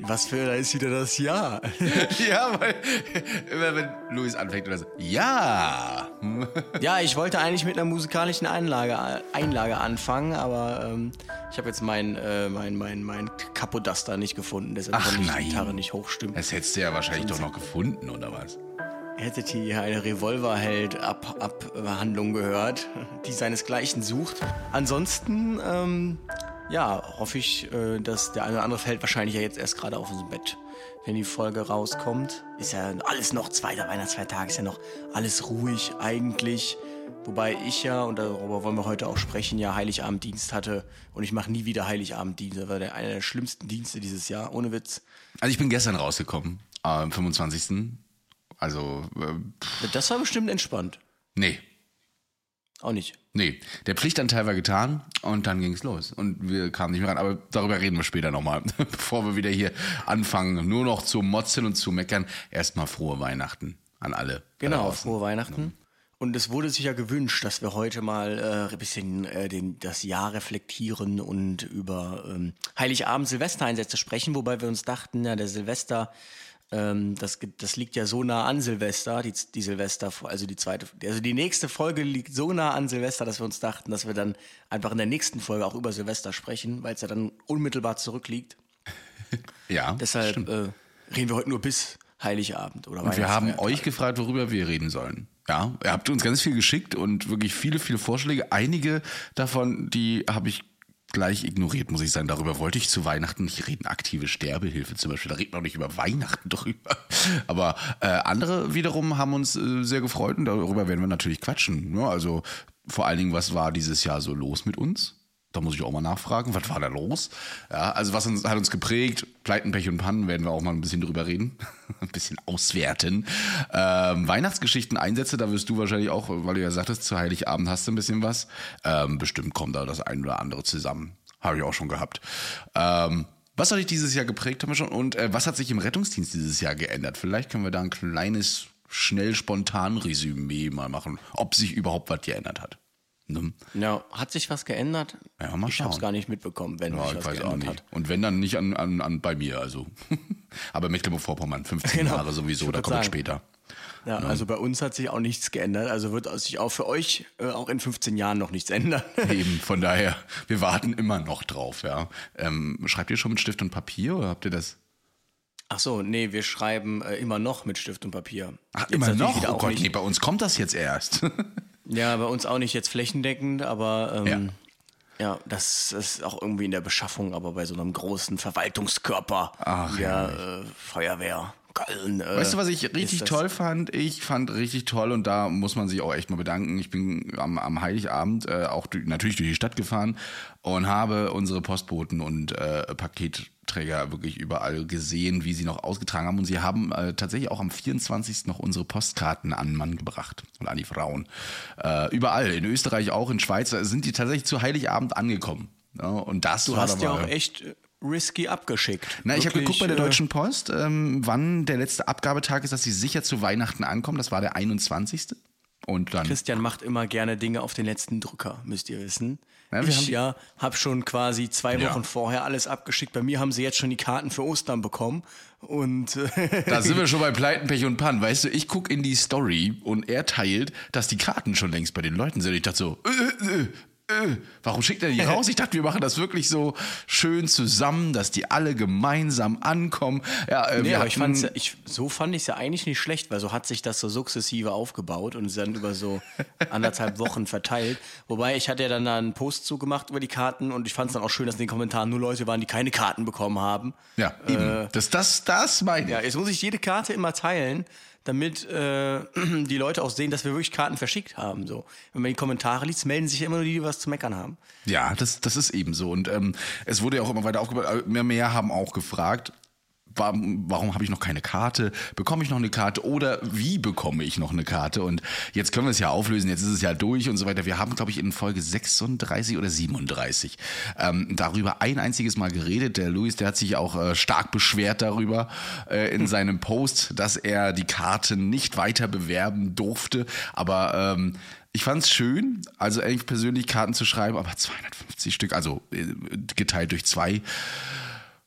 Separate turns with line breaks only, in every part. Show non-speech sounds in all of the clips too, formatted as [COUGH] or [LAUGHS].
Was für, da ist wieder das Jahr. [LAUGHS]
ja, weil immer wenn Luis anfängt oder so, ja.
ja, ich wollte eigentlich mit einer musikalischen Einlage, Einlage anfangen, aber ähm, ich habe jetzt mein, äh, mein, mein, mein Kapodaster nicht gefunden, deshalb
Ach
konnte ich die Gitarre nicht hochstimmen.
Das hättest du ja wahrscheinlich doch noch gefunden, oder was?
Hättet ihr eine Revolverheld-Abhandlung gehört, die seinesgleichen sucht. Ansonsten, ähm, ja, hoffe ich, äh, dass der eine oder andere fällt wahrscheinlich ja jetzt erst gerade auf dem Bett. Wenn die Folge rauskommt, ist ja alles noch zweiter Weihnachtsfeiertag, ist ja noch alles ruhig eigentlich. Wobei ich ja, und darüber wollen wir heute auch sprechen, ja Heiligabenddienst hatte und ich mache nie wieder Heiligabenddienst. Das war der, einer der schlimmsten Dienste dieses Jahr, ohne Witz.
Also ich bin gestern rausgekommen, am 25. Also, äh,
Das war bestimmt entspannt.
nee,
Auch nicht.
Nee. Der Pflichtanteil war getan und dann ging's los. Und wir kamen nicht mehr ran. Aber darüber reden wir später nochmal, [LAUGHS] bevor wir wieder hier anfangen, nur noch zu motzen und zu meckern. Erstmal frohe Weihnachten an alle.
Genau, frohe Weihnachten. Und es wurde sich ja gewünscht, dass wir heute mal äh, ein bisschen äh, den, das Jahr reflektieren und über ähm, Heiligabend Silvestereinsätze sprechen, wobei wir uns dachten, ja, der Silvester, ähm, das, das liegt ja so nah an Silvester, die, die Silvester, also die zweite, also die nächste Folge liegt so nah an Silvester, dass wir uns dachten, dass wir dann einfach in der nächsten Folge auch über Silvester sprechen, weil es ja dann unmittelbar zurückliegt. [LAUGHS]
Ja,
Deshalb äh, reden wir heute nur bis Heiligabend oder
Und wir haben euch gefragt, worüber wir reden sollen. Ja, ihr habt uns ganz viel geschickt und wirklich viele, viele Vorschläge. Einige davon, die habe ich gleich ignoriert, muss ich sagen. Darüber wollte ich zu Weihnachten nicht reden. Aktive Sterbehilfe zum Beispiel, da redet man auch nicht über Weihnachten [LAUGHS] drüber. Aber äh, andere wiederum haben uns äh, sehr gefreut und darüber werden wir natürlich quatschen. Ja, also vor allen Dingen, was war dieses Jahr so los mit uns? Da muss ich auch mal nachfragen, was war da los? Ja, also was uns, hat uns geprägt? Pleiten, Pech und Pannen werden wir auch mal ein bisschen drüber reden. [LAUGHS] ein bisschen auswerten. Ähm, Weihnachtsgeschichten, Einsätze, da wirst du wahrscheinlich auch, weil du ja sagtest, zu Heiligabend hast du ein bisschen was. Ähm, bestimmt kommt da das ein oder andere zusammen. Habe ich auch schon gehabt. Ähm, was hat dich dieses Jahr geprägt, haben wir schon? Und äh, was hat sich im Rettungsdienst dieses Jahr geändert? Vielleicht können wir da ein kleines, schnell, spontan Resümee mal machen, ob sich überhaupt was geändert hat. Ne?
Ja, hat sich was geändert?
Ja, mal
ich habe es gar nicht mitbekommen, wenn
Ja,
sich
ich
was geändert hat.
Und wenn dann nicht an, an, an bei mir, also. [LAUGHS] Aber Mecklenburg-Vorpommern, 15
Genau.
Jahre sowieso, da komme ich später.
Ja, also bei uns hat sich auch nichts geändert. Also wird sich auch für euch äh, auch in 15 Jahren noch nichts ändern. [LAUGHS]
Eben, [LAUGHS] von daher, wir warten immer noch drauf, ja. Ähm, schreibt ihr schon mit Stift und Papier oder habt ihr das?
Ach so, nee, wir schreiben äh, immer noch mit Stift und Papier.
Ach,
Jetzt
immer noch? Oh Gott, nee, bei uns kommt das jetzt erst.
Ja, bei uns auch nicht jetzt flächendeckend, aber ähm, ja. das ist auch irgendwie in der Beschaffung, aber bei so einem großen Verwaltungskörper
Ach,
der äh, Feuerwehr. Köln, äh,
Weißt du, was ich richtig toll fand? Ich fand richtig toll und da muss man sich auch echt mal bedanken. Ich bin am, am Heiligabend äh, auch durch, natürlich durch die Stadt gefahren und habe unsere Postboten und äh, Paketträger wirklich überall gesehen, wie sie noch ausgetragen haben. Und sie haben äh, tatsächlich auch am 24. noch unsere Postkarten an den Mann gebracht und an die Frauen. Äh, überall, in Österreich auch, in Schweiz, sind die tatsächlich zu Heiligabend angekommen. Ja, und das
Du hast ja auch echt äh, risky abgeschickt.
na, ich habe geguckt bei der
äh,
Deutschen Post, ähm, wann der letzte Abgabetag ist, dass sie sicher zu Weihnachten ankommen. Das war der 21. Und dann.
Christian macht immer gerne Dinge auf den letzten Drücker, müsst ihr wissen.
Ja, wir
ich
haben-
ja habe schon quasi zwei
Ja.
Wochen vorher alles abgeschickt. Bei mir haben sie jetzt schon die Karten für Ostern bekommen. Und äh, [LAUGHS]
Da sind wir schon bei [LAUGHS] Pleiten, Pech und Pann. Weißt du, ich guck in die Story und er teilt, dass die Karten schon längst bei den Leuten sind. Ich dachte so, äh, äh, warum schickt er die [LAUGHS] raus? Ich dachte, wir machen das wirklich so schön zusammen, dass die alle gemeinsam ankommen. Ja, äh,
Nee, aber ich fand's, ja- ich, so fand ich es ja eigentlich nicht schlecht, weil so hat sich das so sukzessive aufgebaut und ist dann über so [LAUGHS] anderthalb Wochen verteilt. Wobei ich hatte ja dann da einen Post zugemacht über die Karten und ich fand es dann auch schön, dass in den Kommentaren nur Leute waren, die keine Karten bekommen haben.
ja, eben.
Äh,
das, das, das meine ich.
Ja, jetzt muss ich jede Karte immer teilen, damit äh, [CLEARS THROAT] die Leute auch sehen, dass wir wirklich Karten verschickt haben. So. Wenn man die Kommentare liest, melden sich immer nur die, die was zu meckern haben.
Ja, das, das ist eben so. Und ähm, es wurde ja auch immer weiter aufgebaut. Mehr, mehr haben auch gefragt, warum, warum habe ich noch keine Karte? Bekomme ich noch eine Karte? Oder wie bekomme ich noch eine Karte? Und jetzt können wir es ja auflösen. Jetzt ist es ja durch und so weiter. Wir haben, glaube ich, in Folge 36 oder 37 ähm, darüber ein einziges Mal geredet. Der Luis, der hat sich auch äh, stark beschwert darüber äh, in seinem Post, dass er die Karte nicht weiter bewerben durfte. Aber ähm, ich fand es schön, also eigentlich persönlich Karten zu schreiben, aber 250 Stück, also äh, geteilt durch zwei.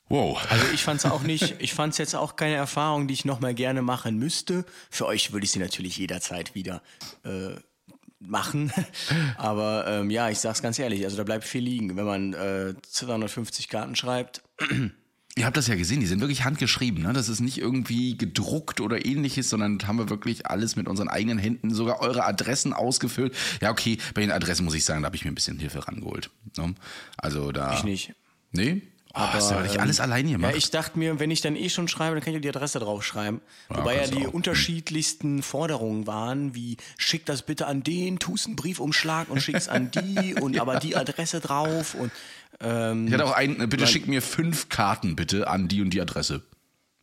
Wow.
Also ich fand es auch nicht, ich fand es jetzt auch keine Erfahrung, die ich nochmal gerne machen müsste. Für euch würde ich sie natürlich jederzeit wieder äh, machen. [LAUGHS] Aber ähm, ja, ich sag's ganz ehrlich, also da bleibt viel liegen, wenn man äh, 250 Karten schreibt.
Ihr habt das ja gesehen, die sind wirklich handgeschrieben. Ne? Das ist nicht irgendwie gedruckt oder ähnliches, sondern haben wir wirklich alles mit unseren eigenen Händen, sogar eure Adressen ausgefüllt. Ja, okay, bei den Adressen muss ich sagen, da habe ich mir ein bisschen Hilfe rangeholt. Ne? Also da.
Ich nicht.
Nee? Oh, aber, du wirklich
ähm,
alles alleine gemacht?
Ja, ich dachte mir, wenn ich dann eh schon schreibe, dann kann ich ja die Adresse draufschreiben.
Ja,
Wobei ja die
auch.
unterschiedlichsten Forderungen waren, wie schick das bitte an den, tust einen Briefumschlag und schick's an die [LAUGHS] und aber die Adresse drauf und ähm,
ich hatte auch einen, bitte schick mir fünf Karten bitte an die und die Adresse.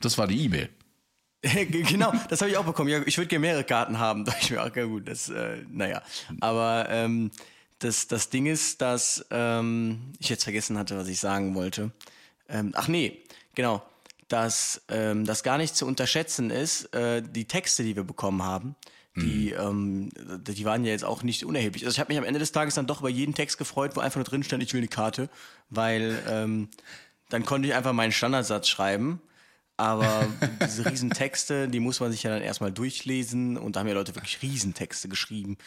Das war die E-Mail. [LAUGHS]
genau, [LAUGHS] das habe ich auch bekommen. Ja, ich würde gerne mehrere Karten haben. Da dachte ich mir, okay, gut, das, äh, naja. Aber ähm, das, das Ding ist, dass ähm, ich jetzt vergessen hatte, was ich sagen wollte. Ähm, ach nee, genau. Dass ähm, das gar nicht zu unterschätzen ist, äh, die Texte, die wir bekommen haben, die, ähm, die waren ja jetzt auch nicht unerheblich. Also ich habe mich am Ende des Tages dann doch über jeden Text gefreut, wo einfach nur drin stand, ich will eine Karte, weil ähm, dann konnte ich einfach meinen Standardsatz schreiben. Aber [LAUGHS] diese Riesentexte, die muss man sich ja dann erstmal durchlesen und da haben ja Leute wirklich Riesentexte geschrieben.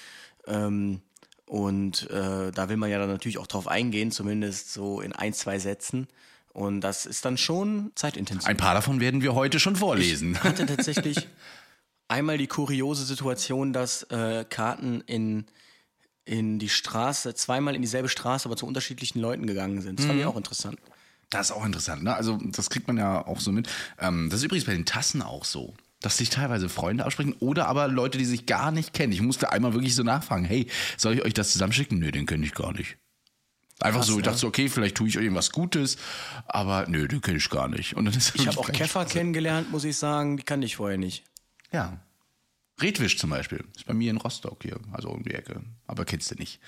Ähm, und äh, da will man ja dann natürlich auch drauf eingehen, zumindest so in ein, zwei Sätzen. Und das ist dann schon zeitintensiv.
Ein paar davon werden wir heute schon vorlesen.
Ich hatte tatsächlich [LAUGHS] einmal die kuriose Situation, dass äh, Karten in, in die Straße, zweimal in dieselbe Straße, aber zu unterschiedlichen Leuten gegangen sind. Das fand ich auch interessant.
Das ist auch interessant, ne? Also, das kriegt man ja auch so mit. Ähm, das ist übrigens bei den Tassen auch so. Dass sich teilweise Freunde aussprechen oder aber Leute, die sich gar nicht kennen. Ich musste einmal wirklich so nachfragen, hey, soll ich euch das zusammenschicken? Nö, den kenne ich gar nicht. Einfach so, ich dachte so, okay, vielleicht tue ich euch irgendwas Gutes, aber nö, den kenne ich gar nicht. Und dann ist
Ich habe auch Käfer kennengelernt, muss ich sagen, die kannte ich vorher nicht.
Ja. Redwisch zum Beispiel. Ist bei mir in Rostock hier, also um die Ecke. Aber kennst du nicht.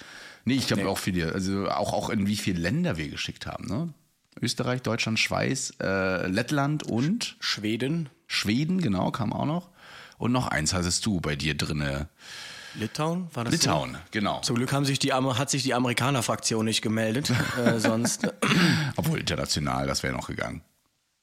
Nee, ich glaube auch viele, also auch, auch in wie viele Länder wir geschickt haben, ne? Österreich, Deutschland, Schweiz, äh, Lettland und
Schweden,
Schweden, genau, kam auch noch. Und noch eins hattest du bei dir drinne.
Litauen, war das
Litauen, genau.
So? Zum Glück haben sich die, hat sich die Amerikaner-Fraktion nicht gemeldet. [LAUGHS] äh, sonst,
Obwohl international, das wäre noch gegangen.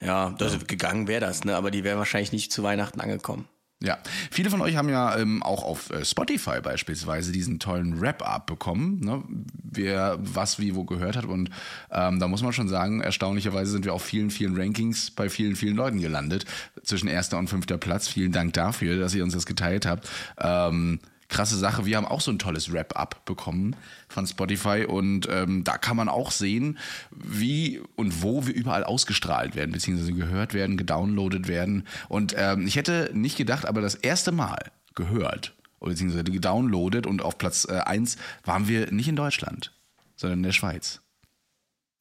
ja, das, gegangen wäre das, ne? aber die wären wahrscheinlich nicht zu Weihnachten angekommen.
Ja, viele von euch haben ja ähm, auch auf äh, Spotify beispielsweise diesen tollen Wrap-Up bekommen, ne? wer was wie wo gehört hat. Und ähm, da muss man schon sagen, erstaunlicherweise sind wir auf vielen, vielen Rankings bei vielen, vielen Leuten gelandet. Zwischen erster und fünfter Platz. Vielen Dank dafür, dass ihr uns das geteilt habt. Ähm, krasse Sache. Wir haben auch so ein tolles Wrap-up bekommen von Spotify und ähm, da kann man auch sehen, wie und wo wir überall ausgestrahlt werden, beziehungsweise gehört werden, gedownloadet werden. Und ähm, ich hätte nicht gedacht, aber das erste Mal gehört oder beziehungsweise gedownloadet und auf Platz äh, 1 waren wir nicht in Deutschland, sondern in der Schweiz.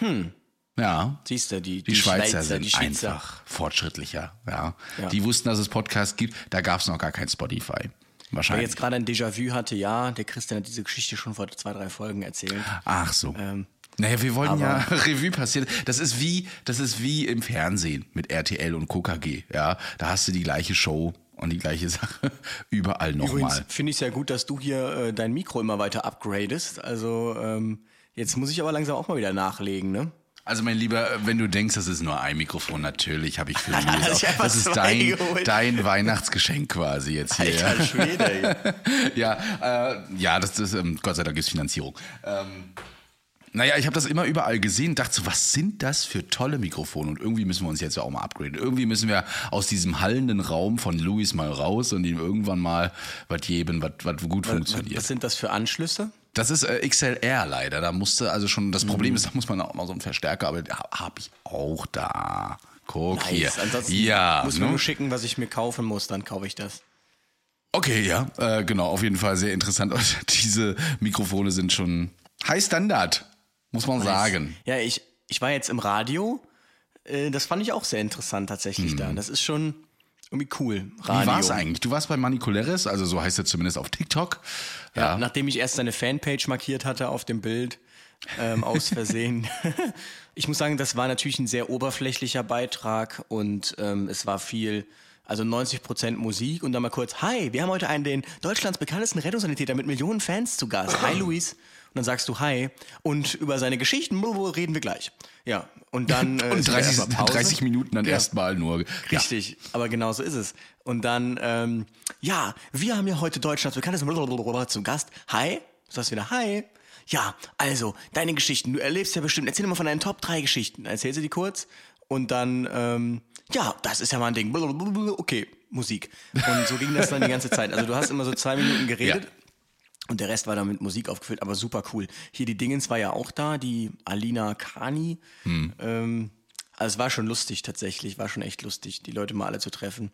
Hm. Ja.
Siehst du, die,
Die, Schweizer sind
die Schweizer.
einfach fortschrittlicher. Ja.
Ja.
Die wussten, dass es Podcasts gibt. Da gab es noch gar kein Spotify.
Wer
Wahrscheinlich.
jetzt gerade ein Déjà-vu hatte, ja, der Christian hat diese Geschichte schon vor zwei, drei Folgen erzählt.
Ach so.
Ähm,
naja, wir wollen ja [LAUGHS] Revue passieren. Das ist wie, das ist wie im Fernsehen mit RTL und KKG. Ja, da hast du die gleiche Show und die gleiche [LAUGHS] Sache überall nochmal.
finde ich es ja gut, dass du hier äh, dein Mikro immer weiter upgradest. Also ähm, jetzt muss ich aber langsam auch mal wieder nachlegen, ne?
Also mein Lieber, wenn du denkst, das ist nur ein Mikrofon, natürlich habe ich für [LAUGHS] Louis
Hast
auch. Das ist dein, dein Weihnachtsgeschenk quasi jetzt hier.
Alter Schwede, [LAUGHS]
ja, äh, ja, das ist, ähm, Gott sei Dank ist Finanzierung. Ähm, naja, ich habe das immer überall gesehen, dachte so, was sind das für tolle Mikrofone? Und irgendwie müssen wir uns jetzt ja auch mal upgraden. Irgendwie müssen wir aus diesem hallenden Raum von Louis mal raus und ihm irgendwann mal was geben, was was gut funktioniert.
Was sind das für Anschlüsse?
Das ist äh, XLR leider. Da musste also schon, das
Mhm.
Problem ist, da muss man auch mal so einen Verstärker, aber habe ich auch da. Guck hier.
Ansonsten
ja,
muss mir
ne?
nur schicken, was ich mir kaufen muss, dann kaufe ich das.
Okay, ja, äh, genau, auf jeden Fall sehr interessant. [LAUGHS] Diese Mikrofone sind schon High Standard, muss man sagen.
Ja, ich, ich war jetzt im Radio. Äh, das fand ich auch sehr interessant tatsächlich da. Das ist schon irgendwie cool. Radio.
Wie war es eigentlich? Du warst bei Manicoleres, also so heißt er zumindest auf TikTok.
Ja, nachdem ich erst seine Fanpage markiert hatte auf dem Bild, ähm, aus Versehen. [LAUGHS] ich muss sagen, das war natürlich ein sehr oberflächlicher Beitrag und ähm, es war viel, also 90 Prozent Musik und dann mal kurz, hi, wir haben heute einen, den Deutschlands bekanntesten Rettungssanitäter mit Millionen Fans zu Gast. Hi, [LAUGHS] Luis. Und dann sagst du Hi und über seine Geschichten reden wir gleich. Ja, und dann [LAUGHS] äh,
Und
ist wieder
30,
erstmal Pause.
30 Minuten dann
Ja.
erstmal nur. Ja.
Richtig, aber genau so ist es. Und dann, ähm, ja, wir haben ja heute Deutschlands bekanntes zu Gast. Hi, du sagst wieder Hi. Ja, also, deine Geschichten, du erlebst ja bestimmt, erzähl mal von deinen Top 3 Geschichten. Erzähl sie die kurz und dann, ähm, ja, das ist ja mal ein Ding. Okay, Musik. Und so ging das dann die ganze Zeit. Also du hast immer so zwei Minuten geredet.
Ja.
Und der Rest war dann mit Musik aufgefüllt, aber super cool. Hier die Dingens war ja auch da, die Alina Kani. Ähm, also es war schon lustig tatsächlich, war schon echt lustig, die Leute mal alle zu treffen.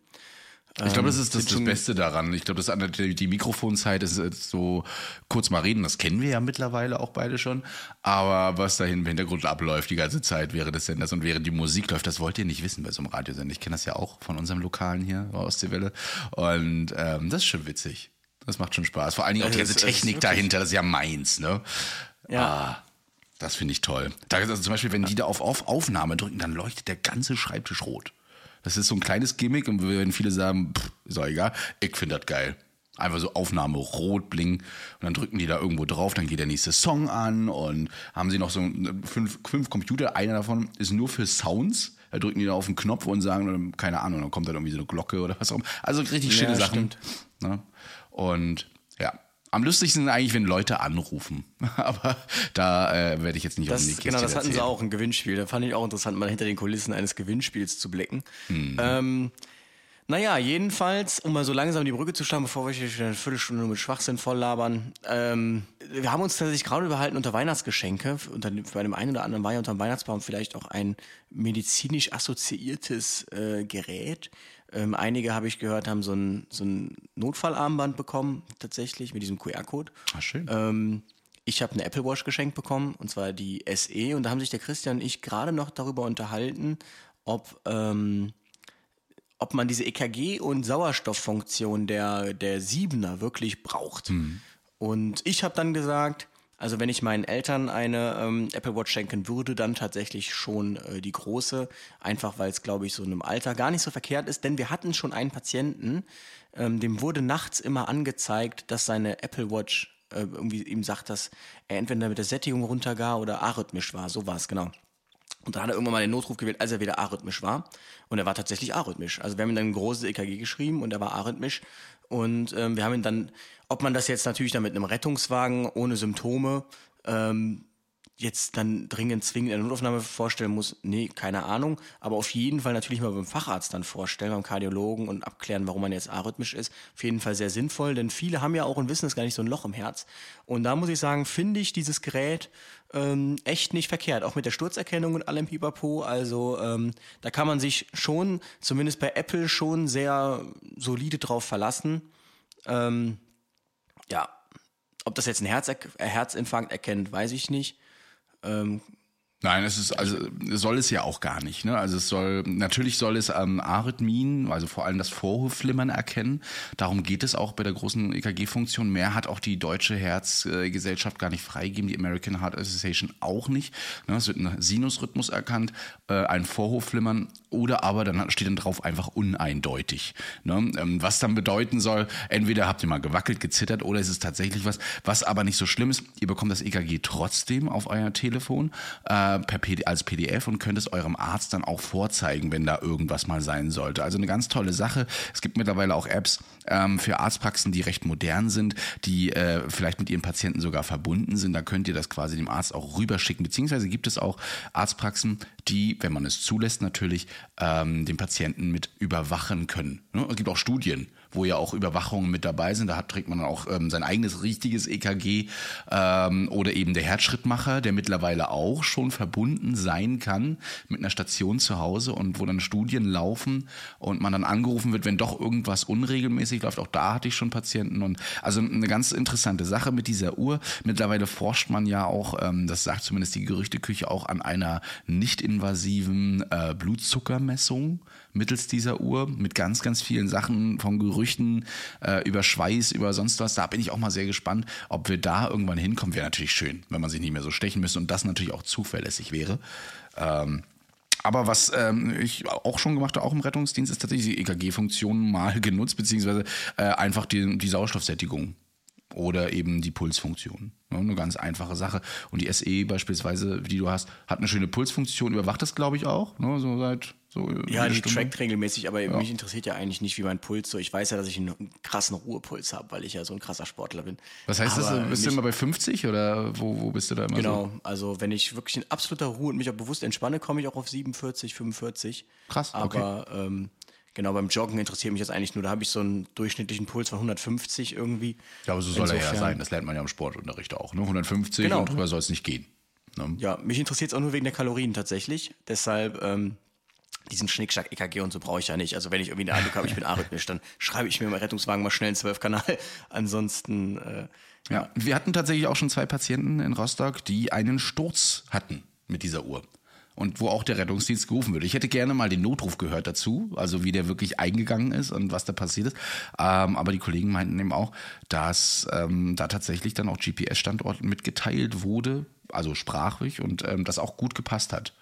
Ich glaube, das ist das, das Beste daran. Ich glaube, das die, die Mikrofonzeit ist jetzt so kurz mal reden, das kennen wir ja mittlerweile auch beide schon. Aber was da im Hintergrund abläuft die ganze Zeit während des Senders und während die Musik läuft, das wollt ihr nicht wissen bei so einem Radiosender. Ich kenne das ja auch von unserem Lokalen hier aus der Welle. Und ähm, das ist schon witzig. Das macht schon Spaß. Vor allen Dingen auch die ganze Technik dahinter, das ist ja meins, ne?
Ja.
Ah, das finde ich toll. Da also zum Beispiel, wenn die da auf, auf Aufnahme drücken, dann leuchtet der ganze Schreibtisch rot. Das ist so ein kleines Gimmick und wenn viele sagen, pff, ist auch egal, ich finde das geil. Einfach so Aufnahme rot bling und dann drücken die da irgendwo drauf, dann geht der nächste Song an und haben sie noch so fünf, fünf Computer, einer davon ist nur für Sounds. Da drücken die da auf den Knopf und sagen, keine Ahnung, dann kommt dann irgendwie so eine Glocke oder was auch immer. Also richtig schöne
Ja,
Sachen. Und ja, am lustigsten eigentlich, wenn Leute anrufen. [LAUGHS] Aber da äh, werde ich jetzt nicht
Das,
auf die Kiste
genau, das hatten sie auch, ein Gewinnspiel. Da fand ich auch interessant, mal hinter den Kulissen eines Gewinnspiels zu blicken.
Mhm.
Ähm, naja, jedenfalls, um mal so langsam die Brücke zu schlagen, bevor wir hier eine Viertelstunde nur mit Schwachsinn voll labern. Ähm, wir haben uns tatsächlich gerade überhalten unter Weihnachtsgeschenke. Unter, bei dem einen oder anderen war ja unter dem Weihnachtsbaum vielleicht auch ein medizinisch assoziiertes äh, Gerät. Ähm, einige, habe ich gehört, haben so ein, so ein Notfallarmband bekommen, tatsächlich, mit diesem QR-Code.
Ah, schön.
Ähm, ich habe eine Apple Watch geschenkt bekommen, und zwar die SE. Und da haben sich der Christian und ich gerade noch darüber unterhalten, ob, ähm, ob man diese EKG- und Sauerstofffunktion der, der Siebener wirklich braucht. Und ich habe dann gesagt, also wenn ich meinen Eltern eine ähm, Apple Watch schenken würde, dann tatsächlich schon äh, die große, einfach weil es, glaube ich, so in einem Alter gar nicht so verkehrt ist. Denn wir hatten schon einen Patienten, ähm, dem wurde nachts immer angezeigt, dass seine Apple Watch äh, irgendwie ihm sagt, dass er entweder mit der Sättigung runtergar oder arrhythmisch war. So war es, genau. Und dann hat er irgendwann mal den Notruf gewählt, als er wieder arrhythmisch war. Und er war tatsächlich arrhythmisch. Also wir haben ihm dann ein großes EKG geschrieben und er war arrhythmisch. Und ähm, wir haben ihn dann, ob man das jetzt natürlich dann mit einem Rettungswagen ohne Symptome ähm, jetzt dann dringend zwingend in der Notaufnahme vorstellen muss, nee, keine Ahnung. Aber auf jeden Fall natürlich mal beim Facharzt dann vorstellen, beim Kardiologen und abklären, warum man jetzt arrhythmisch ist. Auf jeden Fall sehr sinnvoll, denn viele haben ja auch und wissen es gar nicht so ein Loch im Herz. Und da muss ich sagen, finde ich dieses Gerät ähm, echt nicht verkehrt, auch mit der Sturzerkennung und allem Pipapo. Also ähm, da kann man sich schon, zumindest bei Apple, schon sehr solide drauf verlassen. Ähm, ja, ob das jetzt ein Herz, Herzinfarkt erkennt, weiß ich nicht. Ähm,
Nein, es ist also soll es ja auch gar nicht. Ne? Also es soll natürlich soll es ähm, Arrhythmien, also vor allem das Vorhofflimmern erkennen. Darum geht es auch bei der großen EKG-Funktion. Mehr hat auch die deutsche Herzgesellschaft gar nicht freigegeben, die American Heart Association auch nicht. Ne? Es wird ein Sinusrhythmus erkannt, äh, ein Vorhofflimmern oder aber dann steht dann drauf einfach uneindeutig. Ne? Ähm, was dann bedeuten soll, entweder habt ihr mal gewackelt, gezittert oder es ist tatsächlich was, was aber nicht so schlimm ist. Ihr bekommt das EKG trotzdem auf euer Telefon. Äh, äh, PD, als PDF und könnt es eurem Arzt dann auch vorzeigen, wenn da irgendwas mal sein sollte. Also eine ganz tolle Sache. Es gibt mittlerweile auch Apps ähm, für Arztpraxen, die recht modern sind, die äh, vielleicht mit ihren Patienten sogar verbunden sind. Da könnt ihr das quasi dem Arzt auch rüberschicken. Beziehungsweise gibt es auch Arztpraxen, die, wenn man es zulässt, natürlich ähm, den Patienten mit überwachen können. Ne? Es gibt auch Studien, wo ja auch Überwachungen mit dabei sind. Da hat, trägt man dann auch ähm, sein eigenes richtiges EKG ähm, oder eben der Herzschrittmacher, der mittlerweile auch schon verbunden sein kann mit einer Station zu Hause und wo dann Studien laufen und man dann angerufen wird, wenn doch irgendwas unregelmäßig läuft. Auch da hatte ich schon Patienten und also eine ganz interessante Sache mit dieser Uhr. Mittlerweile forscht man ja auch, ähm, das sagt zumindest die Gerüchteküche, auch an einer nicht invasiven äh, Blutzuckermessung mittels dieser Uhr mit ganz, ganz vielen Sachen von Gerüchten äh, über Schweiß, über sonst was. Da bin ich auch mal sehr gespannt, ob wir da irgendwann hinkommen. Wäre natürlich schön, wenn man sich nicht mehr so stechen müsste und das natürlich auch zuverlässig wäre. Ähm, aber was ähm, ich auch schon gemacht habe, auch im Rettungsdienst, ist tatsächlich die EKG-Funktion mal [LAUGHS] genutzt, beziehungsweise äh, einfach die, die Sauerstoffsättigung oder eben die Pulsfunktion. Ja, eine ganz einfache Sache. Und die SE beispielsweise, die du hast, hat eine schöne Pulsfunktion, überwacht das, glaube ich, auch. Ne, so seit so
Ja,
jede
die
Stunde.
trackt regelmäßig, aber mich interessiert ja eigentlich nicht, wie mein Puls so. Ich weiß ja, dass ich einen krassen Ruhepuls habe, weil ich ja so ein krasser Sportler bin.
Was heißt
aber
das? Bist du immer bei 50 oder wo, wo bist du da immer
Genau,
so?
also wenn ich wirklich in absoluter Ruhe und mich auch bewusst entspanne, komme ich auch auf 47, 45.
Krass, okay.
Aber ähm, genau, beim Joggen interessiert mich jetzt eigentlich nur, da habe ich so einen durchschnittlichen Puls von 150 irgendwie.
Ja, aber so soll er ja
Insofern-
sein. Das lernt man ja im Sportunterricht auch. Ne? 150
Genau.
und drüber soll es nicht gehen. Ne?
Ja, mich interessiert es auch nur wegen der Kalorien tatsächlich. Deshalb, ähm, diesen Schnickschnack EKG und so brauche ich ja nicht. Also wenn ich irgendwie den Eindruck habe, ich bin arrhythmisch, dann schreibe ich mir im Rettungswagen mal schnell einen Zwölfkanal. [LAUGHS] Ansonsten, äh,
Ja, wir hatten tatsächlich auch schon zwei Patienten in Rostock, die einen Sturz hatten mit dieser Uhr. Und wo auch der Rettungsdienst gerufen wird. Ich hätte gerne mal den Notruf gehört dazu, also wie der wirklich eingegangen ist und was da passiert ist. Ähm, aber die Kollegen meinten eben auch, dass ähm, da tatsächlich dann auch GPS-Standort mitgeteilt wurde, also sprachlich, und ähm, das auch gut gepasst hat.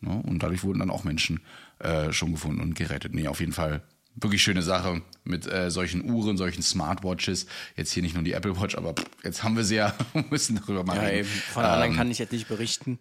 Ne? Und dadurch wurden dann auch Menschen äh, schon gefunden und gerettet. Nee, auf jeden Fall wirklich schöne Sache mit äh, solchen Uhren, solchen Smartwatches. Jetzt hier nicht nur die Apple Watch, aber pff, jetzt haben wir sie ja, [LAUGHS] müssen darüber mal
ja,
reden.
von anderen
Ähm,
kann ich jetzt nicht berichten.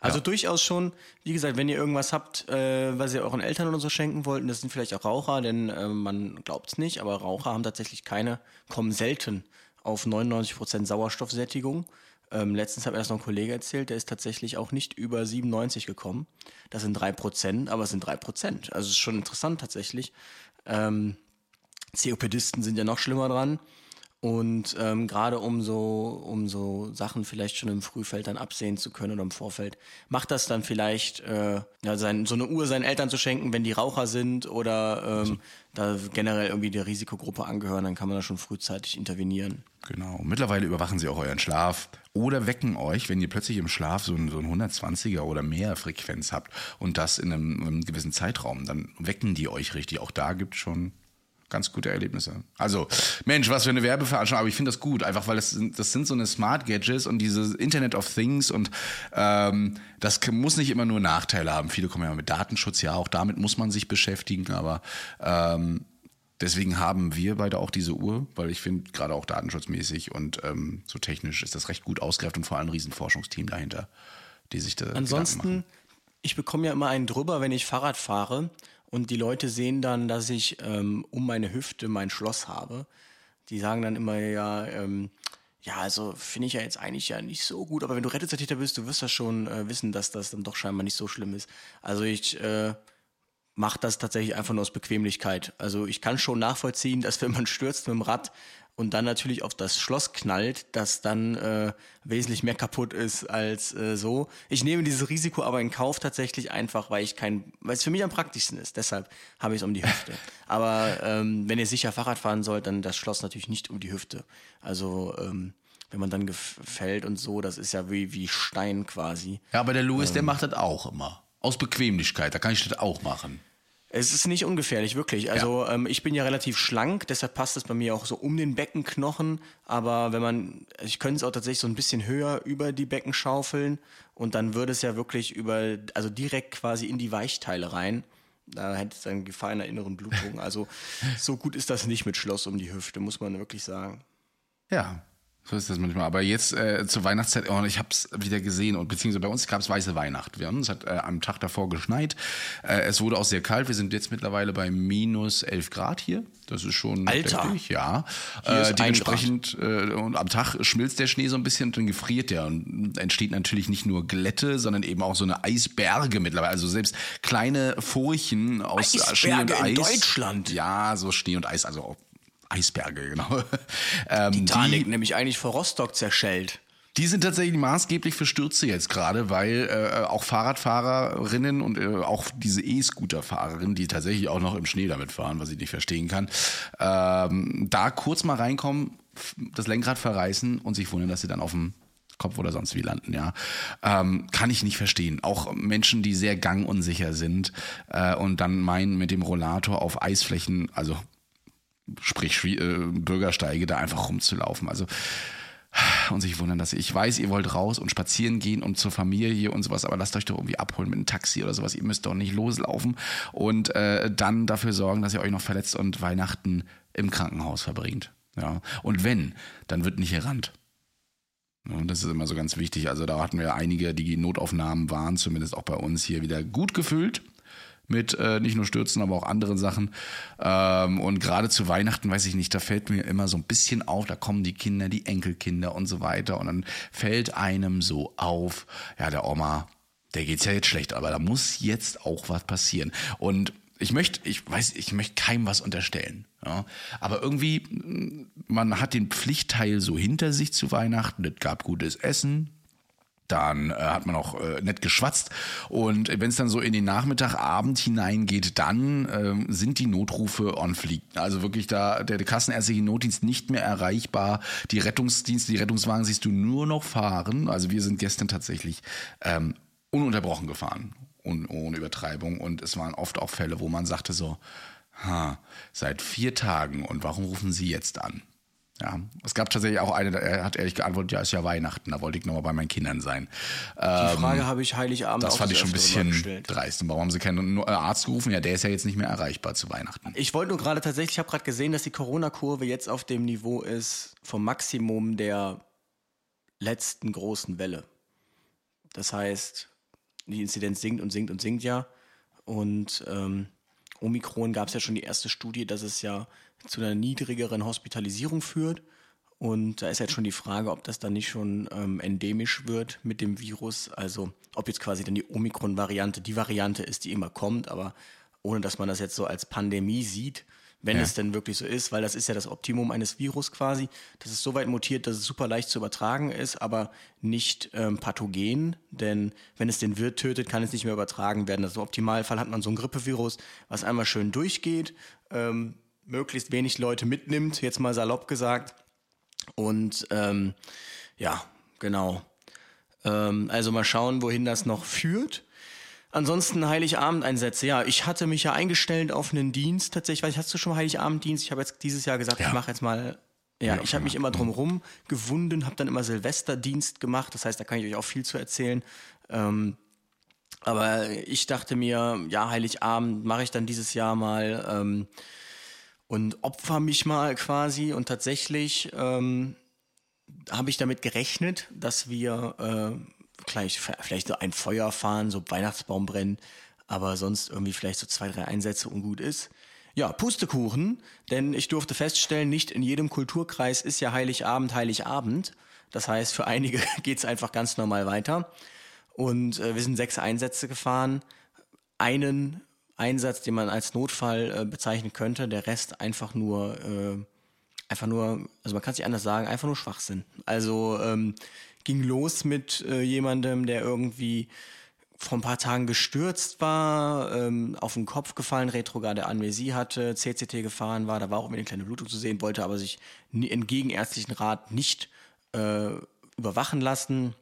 Also durchaus schon, wie gesagt, wenn ihr irgendwas habt, äh, was ihr euren Eltern oder so schenken wollt, und das sind vielleicht auch Raucher, denn äh, man glaubt es nicht, aber Raucher haben tatsächlich keine, kommen selten auf 99% Sauerstoffsättigung. Ähm, letztens hat mir das noch ein Kollege erzählt, der ist tatsächlich auch nicht über 97 gekommen. Das sind 3%, aber es sind 3%. Also es ist schon interessant tatsächlich. Ähm, COPDisten sind ja noch schlimmer dran. Und ähm, gerade um so, um so Sachen vielleicht schon im Frühfeld dann absehen zu können oder im Vorfeld, macht das dann vielleicht, äh, ja, sein, so eine Uhr seinen Eltern zu schenken, wenn die Raucher sind oder ähm, da generell irgendwie der Risikogruppe angehören, dann kann man da schon frühzeitig intervenieren.
Genau. Mittlerweile überwachen sie auch euren Schlaf oder wecken euch, wenn ihr plötzlich im Schlaf so ein, so ein 120er oder mehr Frequenz habt und das in einem, einem gewissen Zeitraum, dann wecken die euch richtig. Auch da gibt es schon ganz gute Erlebnisse. Also, Mensch, was für eine Werbeveranstaltung, aber ich finde das gut, einfach weil das sind, das sind so eine Smart Gadgets und diese Internet of Things und ähm, das muss nicht immer nur Nachteile haben. Viele kommen ja mit Datenschutz, ja, auch damit muss man sich beschäftigen, aber ähm, Deswegen haben wir beide auch diese Uhr, weil ich finde, gerade auch datenschutzmäßig und ähm, so technisch ist das recht gut ausgereift und vor allem ein Riesenforschungsteam dahinter, die sich da
Ansonsten, ich bekomme ja immer einen drüber, wenn ich Fahrrad fahre und die Leute sehen dann, dass ich ähm, um meine Hüfte mein Schloss habe. Die sagen dann immer, ja, ähm, ja, also finde ich ja jetzt eigentlich ja nicht so gut, aber wenn du Rettungstäter bist, du wirst das schon äh, wissen, dass das dann doch scheinbar nicht so schlimm ist. Also ich äh, mache das tatsächlich einfach nur aus Bequemlichkeit. Also ich kann schon nachvollziehen, [LAUGHS] dass wenn man stürzt mit dem Rad und dann natürlich auf das Schloss knallt, dass dann äh, wesentlich mehr kaputt ist als äh, so. Ich nehme dieses Risiko aber in Kauf tatsächlich einfach, weil ich kein, weil es für mich am praktischsten ist. Deshalb habe ich es um die Hüfte. [LAUGHS] aber ähm, wenn ihr sicher Fahrrad fahren sollt, dann das Schloss natürlich nicht um die Hüfte. Also ähm, wenn man dann gef- fällt und so, das ist ja wie, wie Stein quasi.
Ja, aber der Louis,
Ähm.
der macht das auch immer. Aus Bequemlichkeit, da kann ich das auch machen.
Es ist nicht ungefährlich, wirklich. Also ähm, ich bin ja relativ schlank, deshalb passt es bei mir auch so um den Beckenknochen. Aber wenn man, ich könnte es auch tatsächlich so ein bisschen höher über die Becken schaufeln und dann würde es ja wirklich über, also direkt quasi in die Weichteile rein. Da hätte es dann Gefahr einer inneren Blutung. Also [LAUGHS] so gut ist das nicht mit Schloss um die Hüfte, muss man wirklich sagen.
Ja, So ist das manchmal. Aber jetzt äh, zur Weihnachtszeit, oh, ich habe es wieder gesehen und beziehungsweise bei uns gab es weiße Weihnacht. Wir haben, es hat äh, am Tag davor geschneit. Äh, es wurde auch sehr kalt. Wir sind jetzt mittlerweile bei minus 11 Grad hier. Das ist schon
Alter.
deftig, ja. Äh, dementsprechend äh, und am Tag schmilzt der Schnee so ein bisschen und dann gefriert der und entsteht natürlich nicht nur Glätte, sondern eben auch so eine Eisberge mittlerweile. Also selbst kleine Furchen aus
Eisberge
Schnee und
in
Eis.
Deutschland?
Ja, so Schnee und Eis, also auch Eisberge, genau. [LAUGHS] Ähm,
Titanic
die,
nämlich eigentlich vor Rostock zerschellt.
die sind tatsächlich maßgeblich für Stürze jetzt gerade, weil äh, auch Fahrradfahrerinnen und äh, auch diese E-Scooter-Fahrerinnen, die tatsächlich auch noch im Schnee damit fahren, was ich nicht verstehen kann, ähm, da kurz mal reinkommen, das Lenkrad verreißen und sich wundern, dass sie dann auf dem Kopf oder sonst wie landen, ja. Ähm, kann ich nicht verstehen. Auch Menschen, die sehr gangunsicher sind äh, und dann meinen, mit dem Rollator auf Eisflächen, also sprich äh, Bürgersteige, da einfach rumzulaufen. Also und sich wundern, dass ich weiß, ihr wollt raus und spazieren gehen und zur Familie und sowas, aber lasst euch doch irgendwie abholen mit einem Taxi oder sowas. Ihr müsst doch nicht loslaufen und äh, dann dafür sorgen, dass ihr euch noch verletzt und Weihnachten im Krankenhaus verbringt. Ja. Und wenn, dann wird nicht gerannt. Ja, das ist immer so ganz wichtig. Also da hatten wir einige, die Notaufnahmen waren, zumindest auch bei uns hier wieder gut gefüllt. Mit äh, nicht nur Stürzen, aber auch anderen Sachen. Ähm, und gerade zu Weihnachten, weiß ich nicht, da fällt mir immer so ein bisschen auf, da kommen die Kinder, die Enkelkinder und so weiter. Und dann fällt einem so auf, ja, der Oma, der geht's ja jetzt schlecht, aber da muss jetzt auch was passieren. Und ich möchte, ich weiß, ich möchte keinem was unterstellen. Ja. Aber irgendwie, mh, man hat den Pflichtteil so hinter sich zu Weihnachten. Es gab gutes Essen. Dann äh, hat man auch äh, nett geschwatzt. Und wenn es dann so in den Nachmittag, Abend hineingeht, dann ähm, sind die Notrufe on fleek. Also wirklich da der, kassenärztliche Notdienst nicht mehr erreichbar. Die Rettungsdienste, die Rettungswagen siehst du nur noch fahren. Also wir sind gestern tatsächlich ähm, ununterbrochen gefahren. Un, ohne Übertreibung. Und es waren oft auch Fälle, wo man sagte so, ha, seit vier Tagen und warum rufen Sie jetzt an? Ja, es gab tatsächlich auch eine, er hat ehrlich geantwortet, ja, ist ja Weihnachten, da wollte ich nochmal bei meinen Kindern sein.
Die Frage habe ich Heiligabend
Das fand ich schon ein bisschen dreist. Und warum haben sie keinen äh, Arzt gerufen? Ja, der ist ja jetzt nicht mehr erreichbar zu Weihnachten.
Ich wollte nur gerade tatsächlich, ich habe gerade gesehen, dass die Corona-Kurve jetzt auf dem Niveau ist vom Maximum der letzten großen Welle. Das heißt, die Inzidenz sinkt und sinkt und sinkt ja. Und ähm, Omikron gab es ja schon die erste Studie, dass es ja zu einer niedrigeren Hospitalisierung führt. Und da ist jetzt schon die Frage, ob das dann nicht schon ähm, endemisch wird mit dem Virus. Also ob jetzt quasi dann die Omikron-Variante die Variante ist, die immer kommt, aber ohne dass man das jetzt so als Pandemie sieht, wenn
Ja.
es denn wirklich so ist, weil das ist ja das Optimum eines Virus quasi, dass es so weit mutiert, dass es super leicht zu übertragen ist, aber nicht ähm, pathogen, denn wenn es den Wirt tötet, kann es nicht mehr übertragen werden. Also im Optimalfall hat man so ein Grippevirus, was einmal schön durchgeht, ähm, möglichst wenig Leute mitnimmt, jetzt mal salopp gesagt. Und ähm, ja, genau. Ähm, also mal schauen, wohin das noch führt. Ansonsten Heiligabend-Einsätze. Ja, ich hatte mich ja eingestellt auf einen Dienst tatsächlich. Weil hast du schon Heiligabend-Dienst? Ich habe jetzt dieses Jahr gesagt,
Ja.
ich mache jetzt mal. Ja,
Ja,
ich habe mich immer drumherum gewunden, habe dann immer Silvesterdienst gemacht. Das heißt, da kann ich euch auch viel zu erzählen. Ähm, aber ich dachte mir, ja, Heiligabend mache ich dann dieses Jahr mal ähm, und opfer mich mal quasi. Und tatsächlich ähm, habe ich damit gerechnet, dass wir äh, gleich vielleicht so ein Feuer fahren, so Weihnachtsbaum brennen, aber sonst irgendwie vielleicht so zwei, drei Einsätze und gut ist. Ja, Pustekuchen, denn ich durfte feststellen, nicht in jedem Kulturkreis ist ja Heiligabend Heiligabend. Das heißt, für einige [LAUGHS] geht's einfach ganz normal weiter. Und äh, wir sind sechs Einsätze gefahren. Einen Einsatz, den man als Notfall äh, bezeichnen könnte, der Rest einfach nur äh, einfach nur, also man kann es nicht anders sagen, einfach nur Schwachsinn. Also ähm, ging los mit äh, jemandem, der irgendwie vor ein paar Tagen gestürzt war, ähm, auf den Kopf gefallen, retrograde Amnesie hatte, CCT gefahren war, da war auch immer eine kleine Blutung zu sehen, wollte aber sich entgegen ärztlichen Rat nicht äh, überwachen lassen.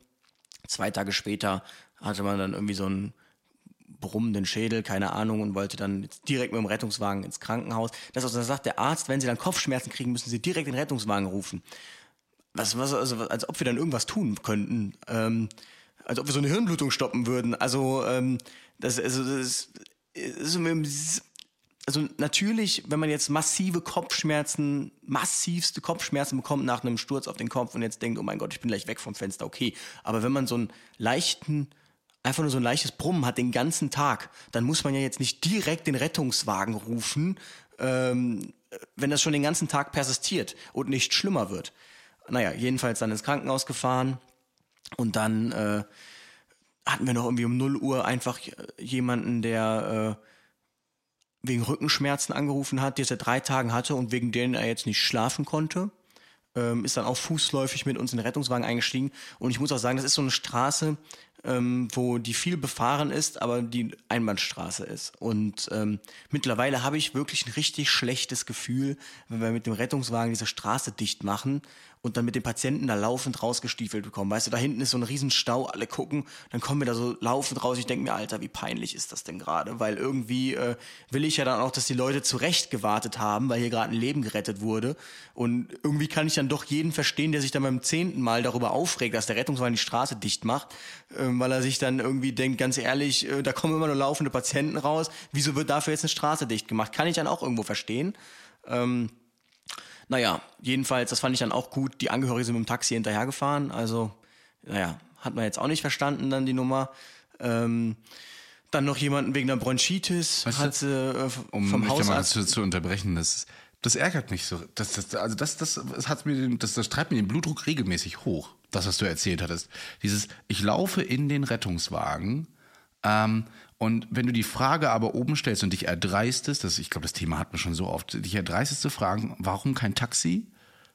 Zwei Tage später hatte man dann irgendwie so einen brummenden Schädel, keine Ahnung, und wollte dann direkt mit dem Rettungswagen ins Krankenhaus. Das also, da sagt der Arzt, wenn Sie dann Kopfschmerzen kriegen, müssen Sie direkt den Rettungswagen rufen. Was, was, also, als ob wir dann irgendwas tun könnten. Ähm, als ob wir so eine Hirnblutung stoppen würden. Also, ähm, das, also, das, ist, also natürlich, wenn man jetzt massive Kopfschmerzen, massivste Kopfschmerzen bekommt nach einem Sturz auf den Kopf und jetzt denkt, oh mein Gott, ich bin gleich weg vom Fenster, okay. Aber wenn man so einen leichten, einfach nur so ein leichtes Brummen hat den ganzen Tag, dann muss man ja jetzt nicht direkt den Rettungswagen rufen, ähm, wenn das schon den ganzen Tag persistiert und nicht schlimmer wird. Naja, jedenfalls dann ins Krankenhaus gefahren und dann äh, hatten wir noch irgendwie um 0 Uhr einfach jemanden, der äh, wegen Rückenschmerzen angerufen hat, die er seit drei Tagen hatte und wegen denen er jetzt nicht schlafen konnte. Ähm, ist dann auch fußläufig mit uns in den Rettungswagen eingestiegen. Und ich muss auch sagen, das ist so eine Straße, ähm, wo die viel befahren ist, aber die Einbahnstraße ist. Und ähm, mittlerweile habe ich wirklich ein richtig schlechtes Gefühl, wenn wir mit dem Rettungswagen diese Straße dicht machen und dann mit den Patienten da laufend rausgestiefelt bekommen. Weißt du, da hinten ist so ein Riesenstau, alle gucken, dann kommen wir da so laufend raus. Ich denke mir, Alter, wie peinlich ist das denn gerade? Weil irgendwie äh, will ich ja dann auch, dass die Leute zurecht gewartet haben, weil hier gerade ein Leben gerettet wurde. Und irgendwie kann ich dann doch jeden verstehen, der sich dann beim zehnten Mal darüber aufregt, dass der Rettungswagen die Straße dicht macht, äh, weil er sich dann irgendwie denkt, ganz ehrlich, äh, da kommen immer nur laufende Patienten raus. Wieso wird dafür jetzt eine Straße dicht gemacht? Kann ich dann auch irgendwo verstehen. Ähm, naja, jedenfalls, das fand ich dann auch gut. Die Angehörigen sind mit dem Taxi hinterhergefahren. Also, naja, hat man jetzt auch nicht verstanden, dann die Nummer. Ähm, dann noch jemanden wegen der Bronchitis
Weißt
hat sie äh,
Um
vom
mich da mal
Hausarzt.
zu, zu unterbrechen, das, das ärgert mich so. Das, das, also das, das, das, hat mir den, das, das treibt mir den Blutdruck regelmäßig hoch, das, was du erzählt hattest. Dieses, ich laufe in den Rettungswagen ähm, und wenn du die Frage aber oben stellst und dich erdreistest, das, ich glaube, das Thema hat man schon so oft, dich erdreistest zu fragen, warum kein Taxi?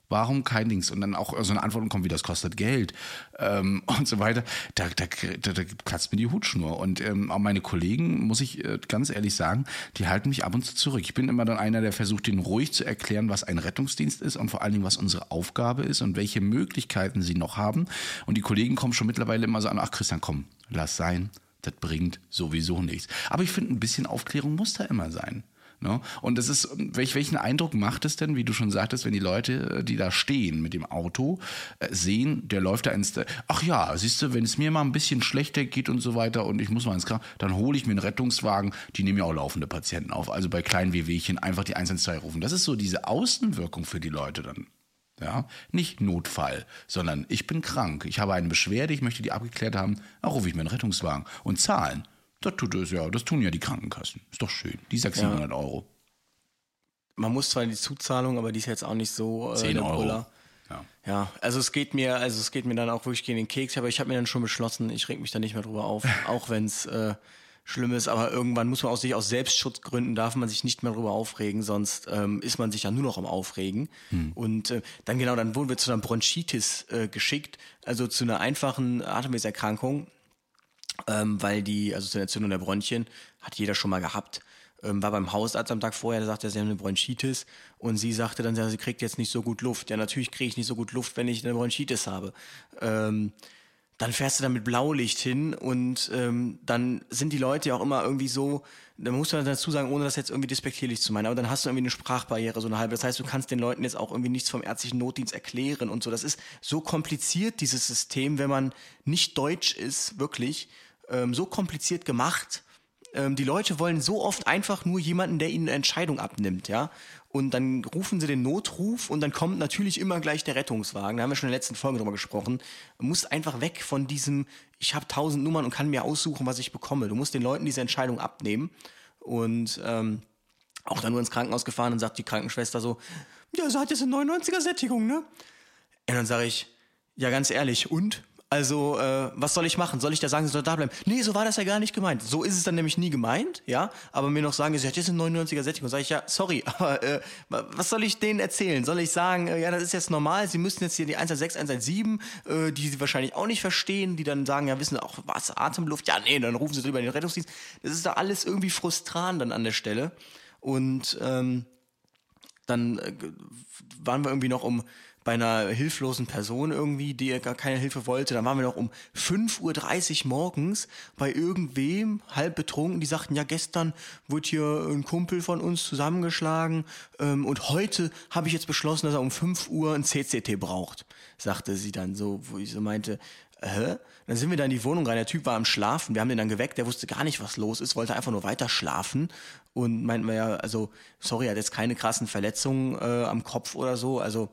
Warum kein Dings? Und dann auch so eine Antwort kommt, wie das kostet Geld ähm, [LAUGHS] und so weiter. Da, da, da, da platzt mir die Hutschnur. Und ähm, auch meine Kollegen, muss ich äh, ganz ehrlich sagen, die halten mich ab und zu zurück. Ich bin immer dann einer, der versucht, denen ruhig zu erklären, was ein Rettungsdienst ist und vor allen Dingen, was unsere Aufgabe ist und welche Möglichkeiten sie noch haben. Und die Kollegen kommen schon mittlerweile immer so an, ach Christian, komm, lass sein. Das bringt sowieso nichts. Aber ich finde, ein bisschen Aufklärung muss da immer sein. Ne? Und das ist, welch, welchen Eindruck macht es denn, wie du schon sagtest, wenn die Leute, die da stehen mit dem Auto, äh, sehen, der läuft da ins, ach ja, siehst du, wenn es mir mal ein bisschen schlechter geht und so weiter und ich muss mal ins Krankenhaus, dann hole ich mir einen Rettungswagen, die nehmen ja auch laufende Patienten auf. Also bei kleinen Wehwehchen einfach die 112 rufen. Das ist so diese Außenwirkung für die Leute dann. Ja, nicht Notfall, sondern ich bin krank, ich habe eine Beschwerde, ich möchte die abgeklärt haben, dann rufe ich mir einen Rettungswagen und zahlen. Das tut es ja, das tun ja die Krankenkassen. Ist doch schön. Die 600 700 Euro.
Man muss zwar die Zuzahlung, aber die ist jetzt auch nicht so äh,
10
der
Euro. Ja.
Ja, also es geht mir, also es geht mir dann auch wirklich gegen den Keks, aber ich habe mir dann schon beschlossen, ich reg mich da nicht mehr drüber auf, [LAUGHS] auch wenn es äh, schlimm ist, aber irgendwann muss man aus sich aus Selbstschutzgründen darf man sich nicht mehr drüber aufregen, sonst ähm, ist man sich ja nur noch am Aufregen. Und äh, dann genau, dann wurden wir zu einer Bronchitis äh, geschickt, also zu einer einfachen Atemwegserkrankung, ähm, weil die, also zu einer Entzündung der Bronchien, hat jeder schon mal gehabt. Ähm, war beim Hausarzt am Tag vorher, der sagte, sie haben eine Bronchitis und sie sagte dann, ja, sie kriegt jetzt nicht so gut Luft. Ja, natürlich kriege ich nicht so gut Luft, wenn ich eine Bronchitis habe. Ähm, dann fährst du da mit Blaulicht hin und ähm, dann sind die Leute ja auch immer irgendwie so, da muss man dazu sagen, ohne das jetzt irgendwie despektierlich zu meinen, aber dann hast du irgendwie eine Sprachbarriere, so eine halbe. Das heißt, du kannst den Leuten jetzt auch irgendwie nichts vom ärztlichen Notdienst erklären und so. Das ist so kompliziert, dieses System, wenn man nicht deutsch ist, wirklich, ähm, so kompliziert gemacht. Ähm, die Leute wollen so oft einfach nur jemanden, der ihnen eine Entscheidung abnimmt, ja. Und dann rufen sie den Notruf und dann kommt natürlich immer gleich der Rettungswagen. Da haben wir schon in der letzten Folge drüber gesprochen. Du musst einfach weg von diesem, ich habe tausend Nummern und kann mir aussuchen, was ich bekomme. Du musst den Leuten diese Entscheidung abnehmen. Und ähm, auch dann nur ins Krankenhaus gefahren und sagt die Krankenschwester so, ja, sie hat jetzt eine 99er Sättigung, ne? Und dann sage ich, ja, ganz ehrlich, und? Also, äh, was soll ich machen? Soll ich da sagen, sie soll da bleiben? Nee, so war das ja gar nicht gemeint. So ist es dann nämlich nie gemeint, ja. Aber mir noch sagen, sie hat jetzt eine 99er Sättigung. Sag ich, ja, sorry, [LAUGHS] aber äh, was soll ich denen erzählen? Soll ich sagen, äh, ja, das ist jetzt normal, sie müssen jetzt hier die 116, 117, äh, die sie wahrscheinlich auch nicht verstehen, die dann sagen, ja, wissen auch, was, Atemluft? Ja, nee, dann rufen sie drüber in den Rettungsdienst. Das ist da alles irgendwie frustrant dann an der Stelle. Und ähm, dann äh, waren wir irgendwie noch um bei einer hilflosen Person irgendwie, die gar keine Hilfe wollte. Dann waren wir noch um 5.30 Uhr morgens bei irgendwem, halb betrunken, die sagten, ja, gestern wurde hier ein Kumpel von uns zusammengeschlagen ähm, und heute habe ich jetzt beschlossen, dass er um 5 Uhr ein CCT braucht, sagte sie dann so, wo ich so meinte, Äh? Dann sind wir da in die Wohnung rein, der Typ war am Schlafen, wir haben den dann geweckt, der wusste gar nicht, was los ist, wollte einfach nur weiter schlafen und meinten wir ja, also, sorry, er hat jetzt keine krassen Verletzungen äh, am Kopf oder so, also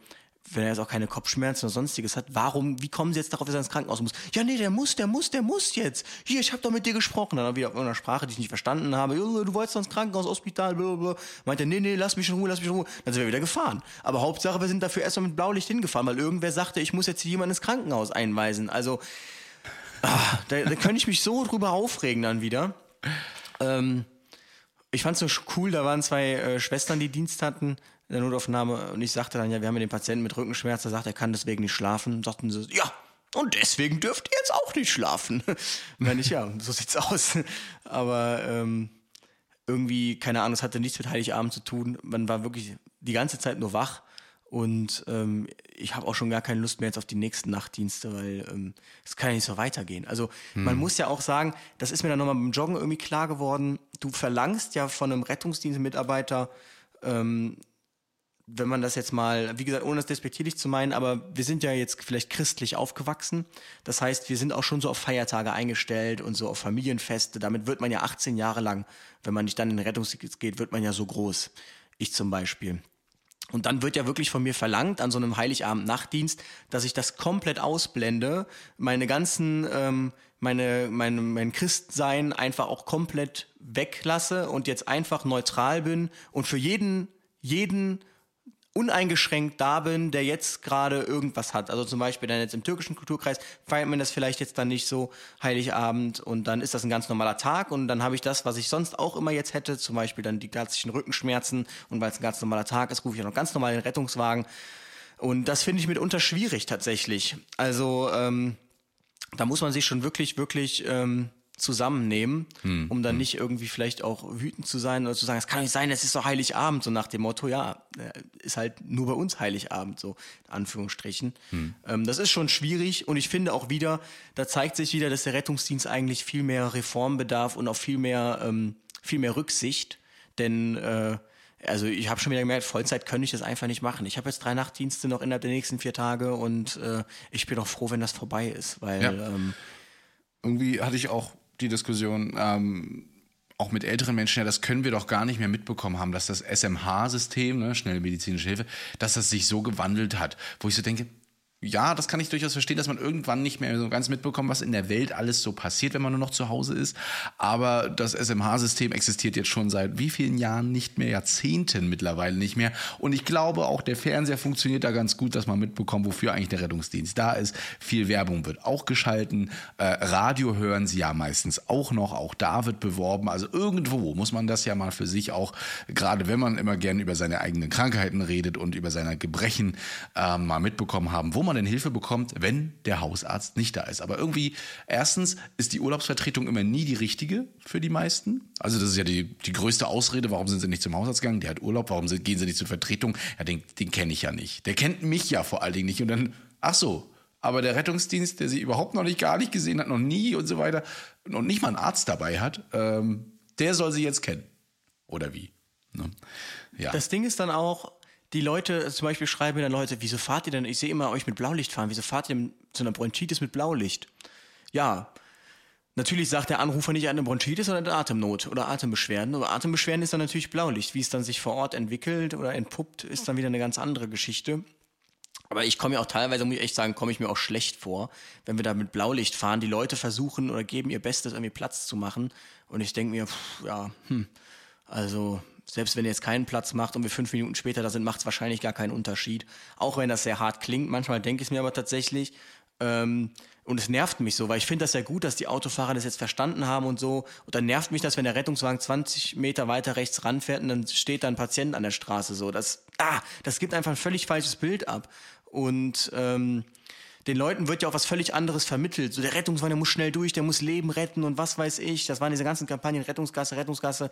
wenn er jetzt auch keine Kopfschmerzen oder sonstiges hat, warum, wie kommen Sie jetzt darauf, dass er ins Krankenhaus muss? Ja, nee, der muss, der muss, der muss jetzt. Hier, ich habe doch mit dir gesprochen. Dann wieder auf einer Sprache, die ich nicht verstanden habe. Du wolltest doch ins Krankenhaus, Hospital, blablabla. Meinte, nee, nee, lass mich in Ruhe, lass mich in Ruhe. Dann sind wir wieder gefahren. Aber Hauptsache, wir sind dafür erstmal mit Blaulicht hingefahren, weil irgendwer sagte, ich muss jetzt hier jemanden ins Krankenhaus einweisen. Also, ah, da, da könnte ich mich so drüber aufregen dann wieder. Ähm, ich fand es so cool, da waren zwei äh, Schwestern, die Dienst hatten in der Notaufnahme und ich sagte dann, ja, wir haben ja den Patienten mit Rückenschmerzen, er sagt, er kann deswegen nicht schlafen. Und sagten sie, ja, und deswegen dürft ihr jetzt auch nicht schlafen. [LAUGHS] Wenn ich, ja, so sieht's aus. Aber ähm, irgendwie, keine Ahnung, es hatte nichts mit Heiligabend zu tun. Man war wirklich die ganze Zeit nur wach und ähm, ich habe auch schon gar keine Lust mehr jetzt auf die nächsten Nachtdienste, weil ähm, es kann ja nicht so weitergehen. Also man muss ja auch sagen, das ist mir dann nochmal beim Joggen irgendwie klar geworden, du verlangst ja von einem Rettungsdienstmitarbeiter, ähm, wenn man das jetzt mal, wie gesagt, ohne das despektierlich zu meinen, aber wir sind ja jetzt vielleicht christlich aufgewachsen. Das heißt, wir sind auch schon so auf Feiertage eingestellt und so auf Familienfeste. Damit wird man ja 18 Jahre lang, wenn man nicht dann in den Rettungsdienst geht, wird man ja so groß. Ich zum Beispiel. Und dann wird ja wirklich von mir verlangt an so einem Heiligabend-Nachtdienst, dass ich das komplett ausblende, meine ganzen, ähm, meine, meine, mein Christsein einfach auch komplett weglasse und jetzt einfach neutral bin und für jeden, jeden uneingeschränkt da bin, der jetzt gerade irgendwas hat. Also zum Beispiel dann jetzt im türkischen Kulturkreis feiert man das vielleicht jetzt dann nicht so Heiligabend und dann ist das ein ganz normaler Tag und dann habe ich das, was ich sonst auch immer jetzt hätte, zum Beispiel dann die klassischen Rückenschmerzen und weil es ein ganz normaler Tag ist, rufe ich ja noch ganz normal den Rettungswagen und das finde ich mitunter schwierig tatsächlich. Also ähm, da muss man sich schon wirklich, wirklich ähm, zusammennehmen,
Hm,
um dann nicht irgendwie vielleicht auch wütend zu sein oder zu sagen, es kann nicht sein, es ist doch Heiligabend, so nach dem Motto, ja, äh, ist halt nur bei uns Heiligabend, so in Anführungsstrichen.
Hm.
Ähm, das ist schon schwierig und ich finde auch wieder, da zeigt sich wieder, dass der Rettungsdienst eigentlich viel mehr Reform bedarf und auch viel mehr, ähm, viel mehr Rücksicht, denn äh, also ich habe schon wieder gemerkt, Vollzeit könnte ich das einfach nicht machen. Ich habe jetzt drei Nachtdienste noch innerhalb der nächsten vier Tage und äh, ich bin auch froh, wenn das vorbei ist, weil
Ja.
ähm,
irgendwie hatte ich auch die Diskussion, ähm, auch mit älteren Menschen, ja, das können wir doch gar nicht mehr mitbekommen haben, dass das SMH-System, ne, schnelle medizinische Hilfe, dass das sich so gewandelt hat, wo ich so denke, ja, das kann ich durchaus verstehen, dass man irgendwann nicht mehr so ganz mitbekommt, was in der Welt alles so passiert, wenn man nur noch zu Hause ist. Aber das SMH-System existiert jetzt schon seit wie vielen Jahren nicht mehr, Jahrzehnten mittlerweile nicht mehr. Und ich glaube, auch der Fernseher funktioniert da ganz gut, dass man mitbekommt, wofür eigentlich der Rettungsdienst da ist. Viel Werbung wird auch geschalten. Äh, Radio hören sie ja meistens auch noch. Auch da wird beworben. Also irgendwo muss man das ja mal für sich auch, gerade wenn man immer gern über seine eigenen Krankheiten redet und über seine Gebrechen, äh, mal mitbekommen haben, wo man denn Hilfe bekommt, wenn der Hausarzt nicht da ist. Aber irgendwie, erstens ist die Urlaubsvertretung immer nie die richtige für die meisten. Also das ist ja die, die größte Ausrede, warum sind sie nicht zum Hausarzt gegangen? Der hat Urlaub, warum sind, gehen sie nicht zur Vertretung? Ja, den, den kenne ich ja nicht. Der kennt mich ja vor allen Dingen nicht. Und dann, ach so, aber der Rettungsdienst, der sie überhaupt noch nicht, gar nicht gesehen hat, noch nie und so weiter, und nicht mal einen Arzt dabei hat, ähm, der soll sie jetzt kennen. Oder wie? Ne? Ja.
Das Ding ist dann auch, die Leute, zum Beispiel schreiben mir dann Leute, wieso fahrt ihr denn, ich sehe immer euch mit Blaulicht fahren, wieso fahrt ihr zu einer Bronchitis mit Blaulicht? Ja, natürlich sagt der Anrufer nicht eine Bronchitis, sondern eine Atemnot oder Atembeschwerden. Aber Atembeschwerden ist dann natürlich Blaulicht. Wie es dann sich vor Ort entwickelt oder entpuppt, ist dann wieder eine ganz andere Geschichte. Aber ich komme mir auch teilweise, muss ich echt sagen, komme ich mir auch schlecht vor, wenn wir da mit Blaulicht fahren. Die Leute versuchen oder geben ihr Bestes, irgendwie Platz zu machen. Und ich denke mir, pff, ja, hm, also selbst wenn ihr jetzt keinen Platz macht und wir fünf Minuten später da sind, macht es wahrscheinlich gar keinen Unterschied. Auch wenn das sehr hart klingt. Manchmal denke ich es mir aber tatsächlich. Ähm, und es nervt mich so, weil ich finde das ja gut, dass die Autofahrer das jetzt verstanden haben und so. Und dann nervt mich das, wenn der Rettungswagen 20 Meter weiter rechts ranfährt und dann steht da ein Patient an der Straße so. Das, ah, das gibt einfach ein völlig falsches Bild ab. Und ähm, den Leuten wird ja auch was völlig anderes vermittelt. So der Rettungswagen, der muss schnell durch, der muss Leben retten und was weiß ich. Das waren diese ganzen Kampagnen, Rettungsgasse, Rettungsgasse.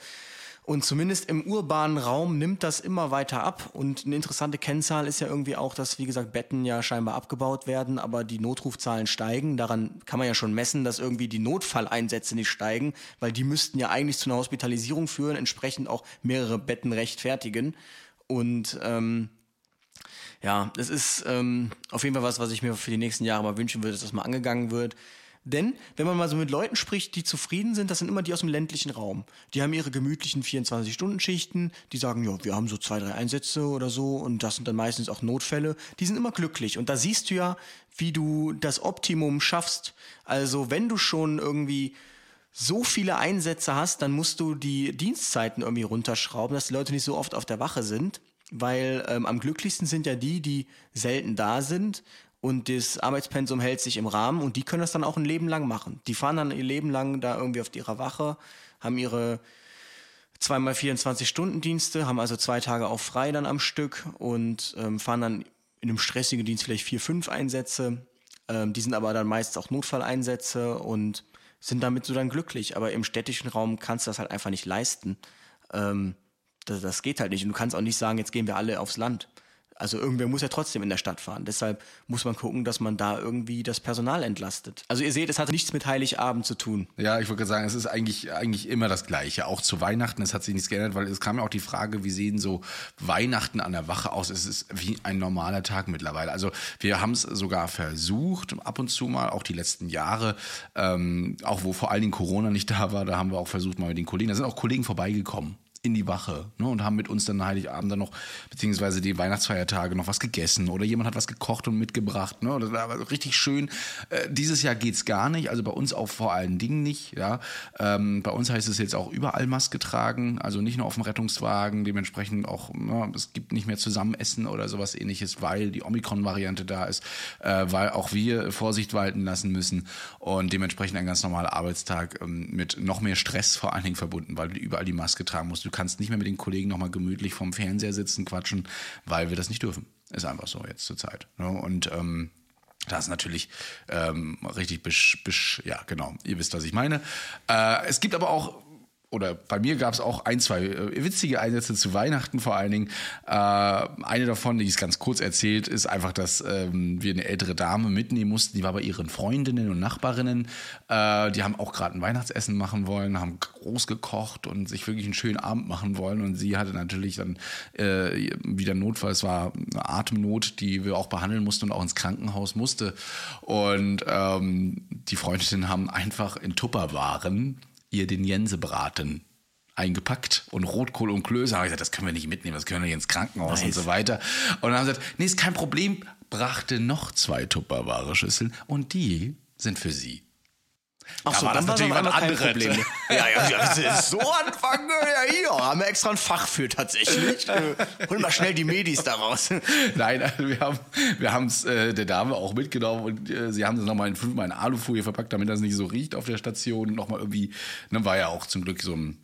Und zumindest im urbanen Raum nimmt das immer weiter ab. Und eine interessante Kennzahl ist ja irgendwie auch, dass, wie gesagt, Betten ja scheinbar abgebaut werden, aber die Notrufzahlen steigen. Daran kann man ja schon messen, dass irgendwie die Notfalleinsätze nicht steigen, weil die müssten ja eigentlich zu einer Hospitalisierung führen, entsprechend auch mehrere Betten rechtfertigen. Und ähm, Ja, das ist ähm, auf jeden Fall was, was ich mir für die nächsten Jahre mal wünschen würde, dass das mal angegangen wird. Denn wenn man mal so mit Leuten spricht, die zufrieden sind, das sind immer die aus dem ländlichen Raum. Die haben ihre gemütlichen 24-Stunden-Schichten, die sagen, ja, wir haben so zwei, drei Einsätze oder so und das sind dann meistens auch Notfälle. Die sind immer glücklich und da siehst du ja, wie du das Optimum schaffst. Also wenn du schon irgendwie so viele Einsätze hast, dann musst du die Dienstzeiten irgendwie runterschrauben, dass die Leute nicht so oft auf der Wache sind, weil ähm, am glücklichsten sind ja die, die selten da sind und das Arbeitspensum hält sich im Rahmen und die können das dann auch ein Leben lang machen. Die fahren dann ihr Leben lang da irgendwie auf ihrer Wache, haben ihre zweimal 24 Stunden Dienste, haben also zwei Tage auch frei dann am Stück und ähm, fahren dann in einem stressigen Dienst vielleicht vier, fünf Einsätze. Ähm, die sind aber dann meist auch Notfalleinsätze und sind damit so dann glücklich. Aber im städtischen Raum kannst du das halt einfach nicht leisten. Ähm, das, das geht halt nicht. Und du kannst auch nicht sagen, jetzt gehen wir alle aufs Land. Also irgendwer muss ja trotzdem in der Stadt fahren. Deshalb muss man gucken, dass man da irgendwie das Personal entlastet. Also ihr seht, es hat nichts mit Heiligabend zu tun.
Ja, ich würde sagen, es ist eigentlich, eigentlich immer das Gleiche. Auch zu Weihnachten, es hat sich nichts geändert, weil es kam ja auch die Frage, wie sehen so Weihnachten an der Wache aus? Es ist wie ein normaler Tag mittlerweile. Also wir haben es sogar versucht, ab und zu mal, auch die letzten Jahre, ähm, auch wo vor allen Dingen Corona nicht da war, da haben wir auch versucht mal mit den Kollegen, da sind auch Kollegen vorbeigekommen in die Wache ne, und haben mit uns dann Heiligabend dann noch, beziehungsweise die Weihnachtsfeiertage noch was gegessen oder jemand hat was gekocht und mitgebracht. Ne, das war richtig schön. Äh, dieses Jahr geht's gar nicht, also bei uns auch vor allen Dingen nicht. Ja. Ähm, bei uns heißt es jetzt auch überall Maske tragen, also nicht nur auf dem Rettungswagen, dementsprechend auch, ne, es gibt nicht mehr Zusammenessen oder sowas ähnliches, weil die Omikron-Variante da ist, äh, weil auch wir Vorsicht walten lassen müssen und dementsprechend ein ganz normaler Arbeitstag ähm, mit noch mehr Stress vor allen Dingen verbunden, weil du überall die Maske tragen musst. Du kannst nicht mehr mit den Kollegen nochmal gemütlich vorm Fernseher sitzen, quatschen, weil wir das nicht dürfen. Ist einfach so jetzt zur Zeit. Ne? Und ähm, das ist natürlich ähm, richtig bisch, bisch, ja, genau. Ihr wisst, was ich meine. Äh, es gibt aber auch oder bei mir gab es auch ein, zwei äh, witzige Einsätze zu Weihnachten vor allen Dingen. Äh, eine davon, die ist ganz kurz erzählt, ist einfach, dass ähm, wir eine ältere Dame mitnehmen mussten. Die war bei ihren Freundinnen und Nachbarinnen. Äh, die haben auch gerade ein Weihnachtsessen machen wollen, haben groß gekocht und sich wirklich einen schönen Abend machen wollen. Und sie hatte natürlich dann äh, wieder Notfall. Es war eine Atemnot, die wir auch behandeln mussten und auch ins Krankenhaus musste. Und ähm, die Freundinnen haben einfach in Tupperwaren ihr den Jensebraten eingepackt und Rotkohl und Klöße. Da habe ich gesagt, das können wir nicht mitnehmen, das können wir nicht ins Krankenhaus nice. und so weiter. Und dann haben sie gesagt, nee, ist kein Problem, brachte noch zwei Tupperware Schüsseln und die sind für sie.
Ach so, da war das natürlich was anderes. [LAUGHS] Ja, ja, ja, so anfangen, ja hier, haben wir extra ein Fach für tatsächlich. Hol mal schnell die Medis daraus.
Nein, also wir haben wir es äh, der Dame auch mitgenommen und äh, sie haben das nochmal in fünfmal in Alufolie verpackt, damit das nicht so riecht auf der Station. Nochmal irgendwie, dann war ja auch zum Glück so ein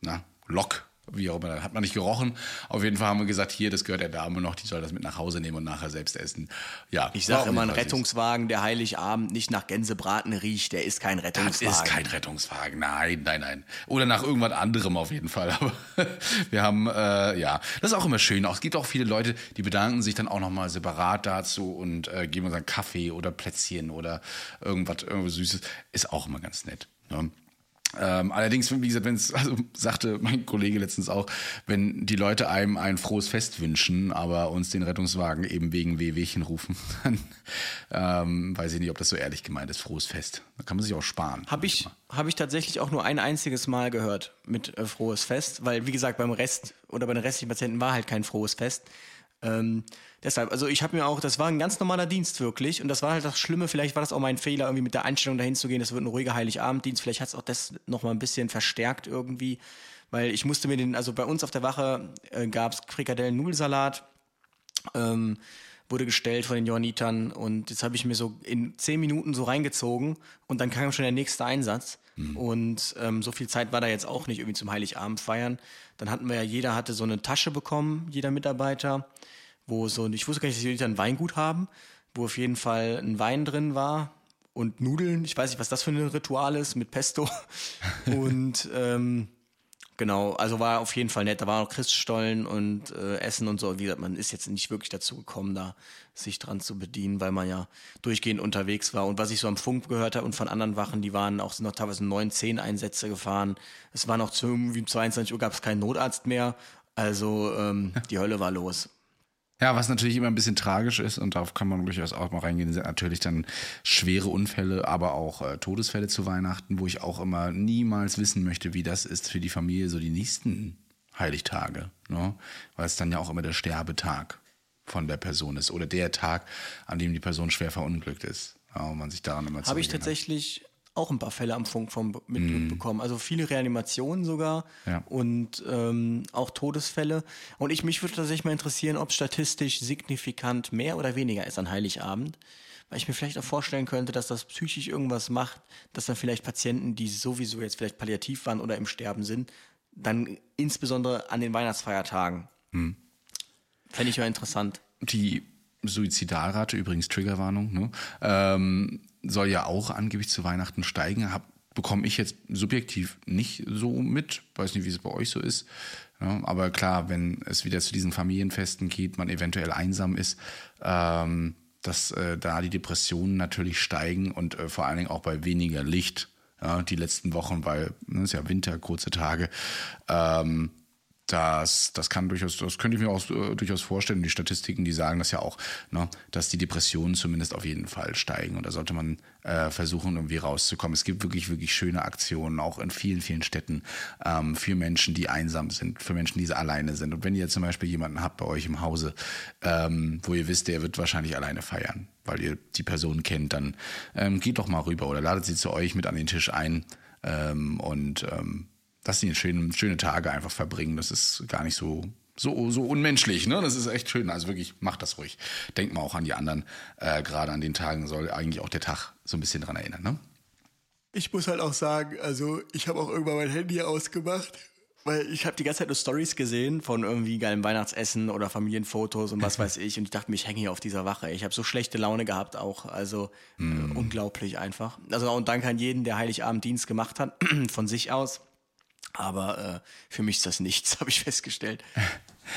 na, Lock wie auch immer, hat man nicht gerochen. Auf jeden Fall haben wir gesagt, hier, das gehört der Dame noch, die soll das mit nach Hause nehmen und nachher selbst essen. Ja,
ich sage immer, ein Rettungswagen, der Heiligabend nicht nach Gänsebraten riecht, der ist kein Rettungswagen.
Das ist kein Rettungswagen, nein, nein, nein. Oder nach irgendwas anderem auf jeden Fall. [LAUGHS] Aber wir haben, äh, ja, das ist auch immer schön. Es gibt auch viele Leute, die bedanken sich dann auch nochmal separat dazu und äh, geben uns einen Kaffee oder Plätzchen oder irgendwas, irgendwas Süßes. Ist auch immer ganz nett. Ne? Ähm, allerdings, wie gesagt, wenn es, [LAUGHS] also sagte mein Kollege letztens auch, wenn die Leute einem ein frohes Fest wünschen, aber uns den Rettungswagen eben wegen Wehwehchen rufen, [LAUGHS] dann ähm, weiß ich nicht, ob das so ehrlich gemeint ist, frohes Fest. Da kann man sich auch sparen.
Habe ich, hab ich tatsächlich auch nur ein einziges Mal gehört mit äh, frohes Fest, weil wie gesagt, beim Rest oder bei den restlichen Patienten war halt kein frohes Fest. Ähm, deshalb, also ich habe mir auch, das war ein ganz normaler Dienst wirklich und das war halt das Schlimme, vielleicht war das auch mein Fehler, irgendwie mit der Einstellung dahin zu gehen, das wird ein ruhiger Heiligabenddienst, vielleicht hat es auch das nochmal ein bisschen verstärkt irgendwie, weil ich musste mir den, also bei uns auf der Wache äh, gab es Frikadellen-Nudelsalat, ähm, wurde gestellt von den Johannitern und jetzt habe ich mir so in zehn Minuten so reingezogen und dann kam schon der nächste Einsatz mhm. und ähm, so viel Zeit war da jetzt auch nicht irgendwie zum Heiligabend feiern. Dann hatten wir ja, jeder hatte so eine Tasche bekommen, jeder Mitarbeiter wo so, ich wusste gar nicht, dass die ein Weingut haben, wo auf jeden Fall ein Wein drin war und Nudeln. Ich weiß nicht, was das für ein Ritual ist mit Pesto. [LAUGHS] und ähm, genau, also war auf jeden Fall nett. Da waren auch Christstollen und äh, Essen und so. Wie gesagt, man ist jetzt nicht wirklich dazu gekommen, da sich dran zu bedienen, weil man ja durchgehend unterwegs war. Und was ich so am Funk gehört habe und von anderen Wachen, die waren auch sind noch teilweise neun, zehn Einsätze gefahren. Es war noch zu, wie 22 Uhr gab es keinen Notarzt mehr. Also ähm, [LAUGHS] die Hölle war los.
Ja, was natürlich immer ein bisschen tragisch ist, und darauf kann man durchaus auch mal reingehen, sind natürlich dann schwere Unfälle, aber auch äh, Todesfälle zu Weihnachten, wo ich auch immer niemals wissen möchte, wie das ist für die Familie so die nächsten Heiligtage. Ne? Weil es dann ja auch immer der Sterbetag von der Person ist oder der Tag, an dem die Person schwer verunglückt ist. Und man sich daran immer
Habe ich tatsächlich auch ein paar Fälle am Funk vom mitbekommen. Also viele Reanimationen sogar
Mhm. Ja.
und ähm, auch Todesfälle. Und ich mich würde tatsächlich mal interessieren, ob statistisch signifikant mehr oder weniger ist an Heiligabend. Weil ich mir vielleicht auch vorstellen könnte, dass das psychisch irgendwas macht, dass dann vielleicht Patienten, die sowieso jetzt vielleicht palliativ waren oder im Sterben sind, dann insbesondere an den Weihnachtsfeiertagen.
Hm.
Fände ich ja interessant.
Die Suizidalrate, übrigens Triggerwarnung, ne, ähm, soll ja auch angeblich zu Weihnachten steigen. Hab, bekomme ich jetzt subjektiv nicht so mit. Weiß nicht, wie es bei euch so ist. Ja, aber klar, wenn es wieder zu diesen Familienfesten geht, man eventuell einsam ist, ähm, dass äh, da die Depressionen natürlich steigen und äh, vor allen Dingen auch bei weniger Licht. Ja, die letzten Wochen, weil ne, es ist ja Winter, kurze Tage. Ähm, das, das kann durchaus, das könnte ich mir auch äh, durchaus vorstellen. Die Statistiken, die sagen das ja auch, ne, dass die Depressionen zumindest auf jeden Fall steigen. Und da sollte man äh, versuchen, irgendwie rauszukommen. Es gibt wirklich, wirklich schöne Aktionen, auch in vielen, vielen Städten, ähm, für Menschen, die einsam sind, für Menschen, die alleine sind. Und wenn ihr zum Beispiel jemanden habt bei euch im Hause, ähm, wo ihr wisst, der wird wahrscheinlich alleine feiern, weil ihr die Person kennt, dann ähm, geht doch mal rüber oder ladet sie zu euch mit an den Tisch ein ähm, und dass sie schöne, schöne Tage einfach verbringen. Das ist gar nicht so, so, so unmenschlich. Ne? Das ist echt schön. Also wirklich, macht das ruhig. Denkt mal auch an die anderen. Äh, Gerade an den Tagen soll eigentlich auch der Tag so ein bisschen dran erinnern. Ne?
Ich muss halt auch sagen, also ich habe auch irgendwann mein Handy ausgemacht, weil ich habe die ganze Zeit nur Stories gesehen von irgendwie geilem Weihnachtsessen oder Familienfotos und was [LAUGHS] weiß ich und ich dachte mir, ich hänge hier auf dieser Wache. Ich habe so schlechte Laune gehabt auch, also äh, unglaublich einfach. Also und danke an jeden, der Heiligabend Dienst gemacht hat [CLEARS THROAT] von sich aus. Aber äh, für mich ist das nichts, [LAUGHS] habe ich festgestellt.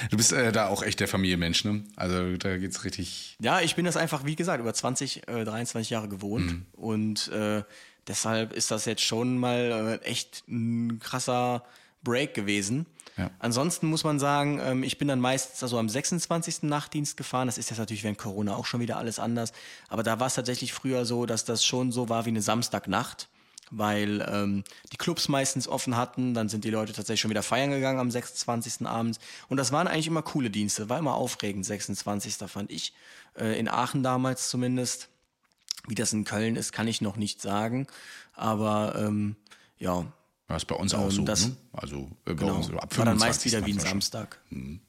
Du bist äh, da auch echt der Familienmensch, ne? Also da geht's richtig.
Ja, ich bin das einfach, wie gesagt, über 20, äh, 23 Jahre gewohnt.
Mhm.
Und äh, deshalb ist das jetzt schon mal äh, echt ein krasser Break gewesen.
Ja.
Ansonsten muss man sagen, ähm, ich bin dann meistens also am 26. Nachtdienst gefahren. Das ist jetzt natürlich während Corona auch schon wieder alles anders. Aber da war es tatsächlich früher so, dass das schon so war wie eine Samstagnacht. Weil ähm, die Clubs meistens offen hatten, dann sind die Leute tatsächlich schon wieder feiern gegangen am 26. Abend. Und das waren eigentlich immer coole Dienste, war immer aufregend, 26. fand ich. Äh, in Aachen damals zumindest. Wie das in Köln ist, kann ich noch nicht sagen. Aber ähm, ja,
Das ist bei uns auch
Ähm,
so.
das-
ne? Also äh, bei
genau.
uns so ab
war dann
25.
meist wieder wie ein
manchmal schon.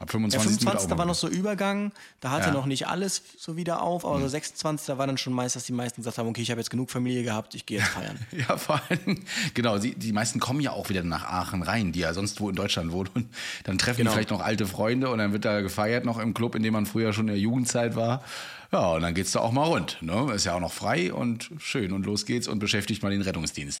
Ab
Der
25.
25.
wird auch
war
mal
noch so Übergang, da hatte
Ja. Mhm.
noch nicht alles so wieder auf, aber so 26. war dann schon meist, dass die meisten gesagt haben, okay, ich habe jetzt genug Familie gehabt, ich gehe jetzt feiern. [LAUGHS]
Ja, vor allem, genau, die, die meisten kommen ja auch wieder nach Aachen rein, die ja sonst wo in Deutschland wohnen. Und dann treffen
Genau.
die vielleicht noch alte Freunde und dann wird da gefeiert noch im Club, in dem man früher schon in der Jugendzeit war. Ja, und dann geht's da auch mal rund. Ne? Ist ja auch noch frei und schön. Und los geht's und beschäftigt mal den Rettungsdienst.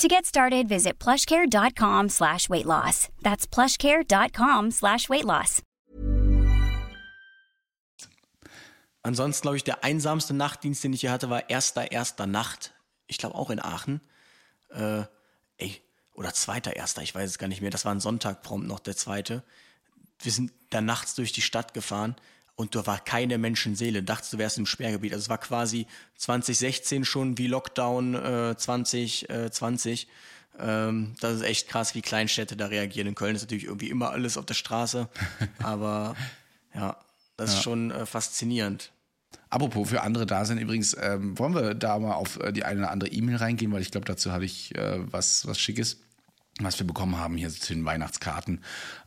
To get started, visit plushcare.com slash weight loss. That's plushcare.com slash weight loss.
Ansonsten, glaube ich, der einsamste Nachtdienst, den ich hier hatte, war erster, erster Nacht. Ich glaube auch in Aachen. Äh, ey, oder zweiter, erster, ich weiß es gar nicht mehr. Das war ein Sonntag prompt noch der zweite. Wir sind da nachts durch die Stadt gefahren und da war keine Menschenseele. Dachtest du wärst im Sperrgebiet. Also es war quasi 2016 schon wie Lockdown äh, 2020. Ähm, das ist echt krass, wie Kleinstädte da reagieren. In Köln ist natürlich irgendwie immer alles auf der Straße. [LAUGHS] Aber ja, das ist schon äh, faszinierend.
Apropos für andere da sind übrigens, ähm, wollen wir da mal auf äh, die eine oder andere E-Mail reingehen, weil ich glaube, dazu habe ich äh, was, was Schickes, was wir bekommen haben hier zu den Weihnachtskarten.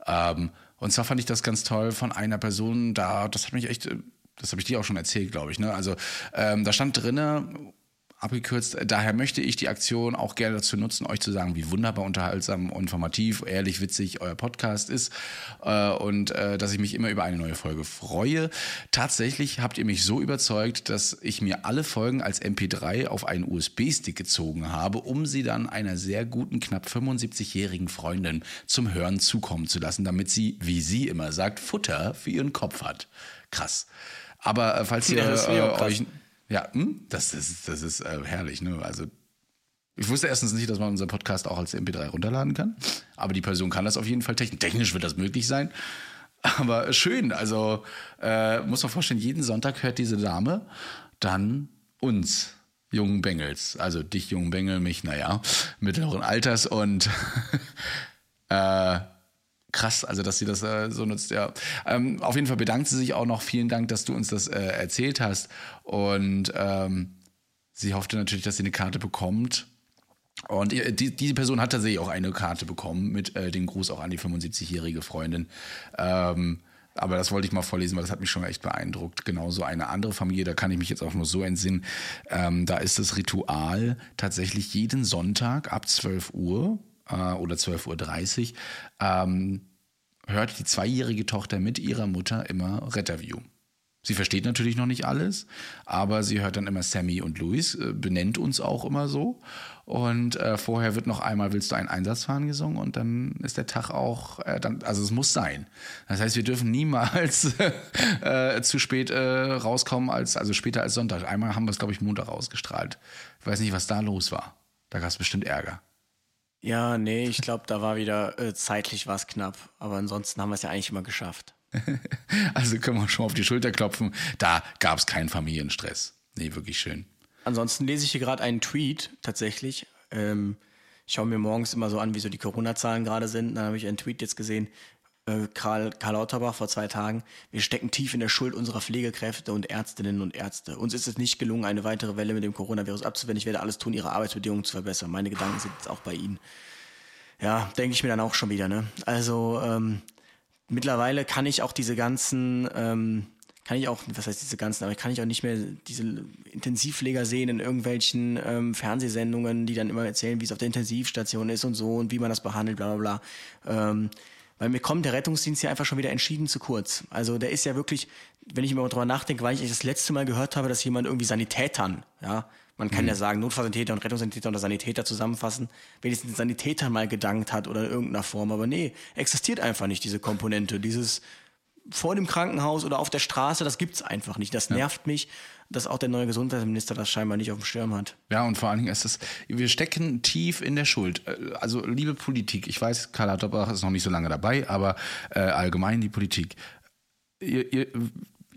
Ähm, und zwar fand ich das ganz toll von einer Person, da, das hat mich echt, äh, das habe ich dir auch schon erzählt, glaube ich. Ne? Also ähm, da stand drinne, abgekürzt. Daher möchte ich die Aktion auch gerne dazu nutzen, euch zu sagen, wie wunderbar unterhaltsam, informativ, ehrlich, witzig euer Podcast ist äh, und äh, dass ich mich immer über eine neue Folge freue. Tatsächlich habt ihr mich so überzeugt, dass ich mir alle Folgen als MP3 auf einen USB-Stick gezogen habe, um sie dann einer sehr guten, knapp 75-jährigen Freundin zum Hören zukommen zu lassen, damit sie, wie sie immer sagt, Futter für ihren Kopf hat. Krass. Aber äh, falls ihr
Ja,
äh, euch ja, hm? das ist, das ist äh, herrlich, ne? Also, ich wusste erstens nicht, dass man unseren Podcast auch als MP3 runterladen kann. Aber die Person kann das auf jeden Fall technisch. Technisch wird das möglich sein. Aber schön, also äh, muss man vorstellen, jeden Sonntag hört diese Dame dann uns, jungen Bengels. Also dich, jungen Bengel, mich, naja, mittleren Alters und [LAUGHS] äh, krass, also dass sie das äh, so nutzt, ja. Ähm, auf jeden Fall bedankt sie sich auch noch. Vielen Dank, dass du uns das äh, erzählt hast. Und ähm, sie hoffte natürlich, dass sie eine Karte bekommt. Und die, diese Person hat tatsächlich auch eine Karte bekommen mit äh, dem Gruß auch an die 75-jährige Freundin. Ähm, aber das wollte ich mal vorlesen, weil das hat mich schon echt beeindruckt. Genauso eine andere Familie, da kann ich mich jetzt auch nur so entsinnen. Ähm, da ist das Ritual tatsächlich jeden Sonntag ab 12 Uhr äh, oder 12.30 Uhr ähm, hört die zweijährige Tochter mit ihrer Mutter immer Retterview. Sie versteht natürlich noch nicht alles, aber sie hört dann immer Sammy und Louis, äh, benennt uns auch immer so. Und äh, vorher wird noch einmal Willst du einen Einsatz fahren gesungen und dann ist der Tag auch, äh, dann, also es muss sein. Das heißt, wir dürfen niemals [LAUGHS] äh, zu spät äh, rauskommen, als, also später als Sonntag. Einmal haben wir es, glaube ich, Montag ausgestrahlt. Ich weiß nicht, was da los war. Da gab es bestimmt Ärger.
Ja, nee, ich glaube, da war wieder äh, zeitlich was knapp. Aber ansonsten haben wir es ja eigentlich immer geschafft. [LAUGHS]
Also können wir schon auf die Schulter klopfen. Da gab es keinen Familienstress. Nee, wirklich schön.
Ansonsten lese ich hier gerade einen Tweet tatsächlich. Ähm, ich schaue mir morgens immer so an, wie so die Corona-Zahlen gerade sind. Dann habe ich einen Tweet jetzt gesehen. Äh, Karl, Karl Lauterbach vor zwei Tagen. Wir stecken tief in der Schuld unserer Pflegekräfte und Ärztinnen und Ärzte. Uns ist es nicht gelungen, eine weitere Welle mit dem Coronavirus abzuwenden. Ich werde alles tun, ihre Arbeitsbedingungen zu verbessern. Meine Gedanken sind jetzt auch bei Ihnen. Ja, denke ich mir dann auch schon wieder. Ne? Also ähm, mittlerweile kann ich auch diese ganzen, ähm, kann ich auch, was heißt diese ganzen, aber kann ich auch nicht mehr diese Intensivpfleger sehen in irgendwelchen ähm, Fernsehsendungen, die dann immer erzählen, wie es auf der Intensivstation ist und so und wie man das behandelt, bla bla bla. Ähm, weil mir kommt der Rettungsdienst ja einfach schon wieder entschieden zu kurz. Also der ist ja wirklich, wenn ich immer drüber nachdenke, weil ich das letzte Mal gehört habe, dass jemand irgendwie Sanitätern, ja, man kann ja sagen, Notfallsanitäter und Rettungssanitäter oder Sanitäter zusammenfassen, wenigstens Sanitäter mal gedankt hat oder in irgendeiner Form. Aber nee, existiert einfach nicht diese Komponente. Dieses vor dem Krankenhaus oder auf der Straße, das gibt's einfach nicht. Das nervt mich, dass auch der neue Gesundheitsminister das scheinbar nicht auf dem Schirm hat.
Ja, und vor allen Dingen ist es, wir stecken tief in der Schuld. Äh, Also, liebe Politik, ich weiß, Karl Lauterbach ist noch nicht so lange dabei, aber äh, allgemein die Politik. Ihr, ihr,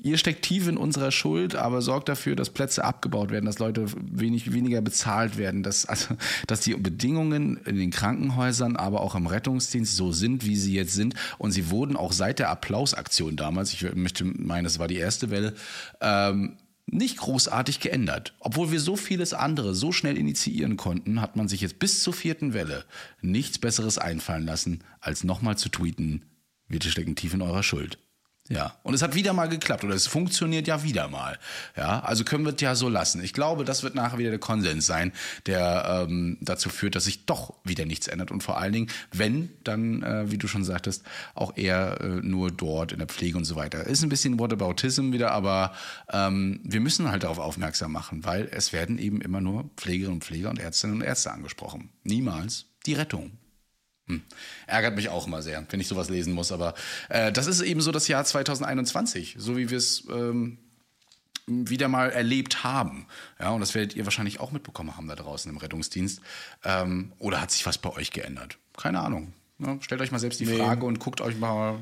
ihr steckt tief in unserer Schuld, aber sorgt dafür, dass Plätze abgebaut werden, dass Leute wenig, weniger bezahlt werden, dass, also, dass die Bedingungen in den Krankenhäusern, aber auch im Rettungsdienst so sind, wie sie jetzt sind. Und sie wurden auch seit der Applausaktion damals, ich möchte meinen, das war die erste Welle, ähm, nicht großartig geändert. Obwohl wir so vieles andere so schnell initiieren konnten, hat man sich jetzt bis zur vierten Welle nichts Besseres einfallen lassen, als nochmal zu tweeten, wir stecken tief in eurer Schuld. Ja, und es hat wieder mal geklappt oder es funktioniert ja wieder mal. Ja, also können wir es ja so lassen. Ich glaube, das wird nachher wieder der Konsens sein, der ähm, dazu führt, dass sich doch wieder nichts ändert und vor allen Dingen, wenn, dann, äh, wie du schon sagtest, auch eher äh, nur dort in der Pflege und so weiter. Ist ein bisschen Whataboutism wieder, aber ähm, wir müssen halt darauf aufmerksam machen, weil es werden eben immer nur Pflegerinnen und Pfleger und Ärztinnen und Ärzte angesprochen. Niemals die Rettung. Hm. Ärgert mich auch immer sehr, wenn ich sowas lesen muss. Aber äh, das ist eben so das Jahr 2021, so wie wir es ähm, wieder mal erlebt haben. Ja, und das werdet ihr wahrscheinlich auch mitbekommen haben da draußen im Rettungsdienst. Ähm, oder hat sich was bei euch geändert? Keine Ahnung. Ja, stellt euch mal selbst die Frage und guckt euch mal,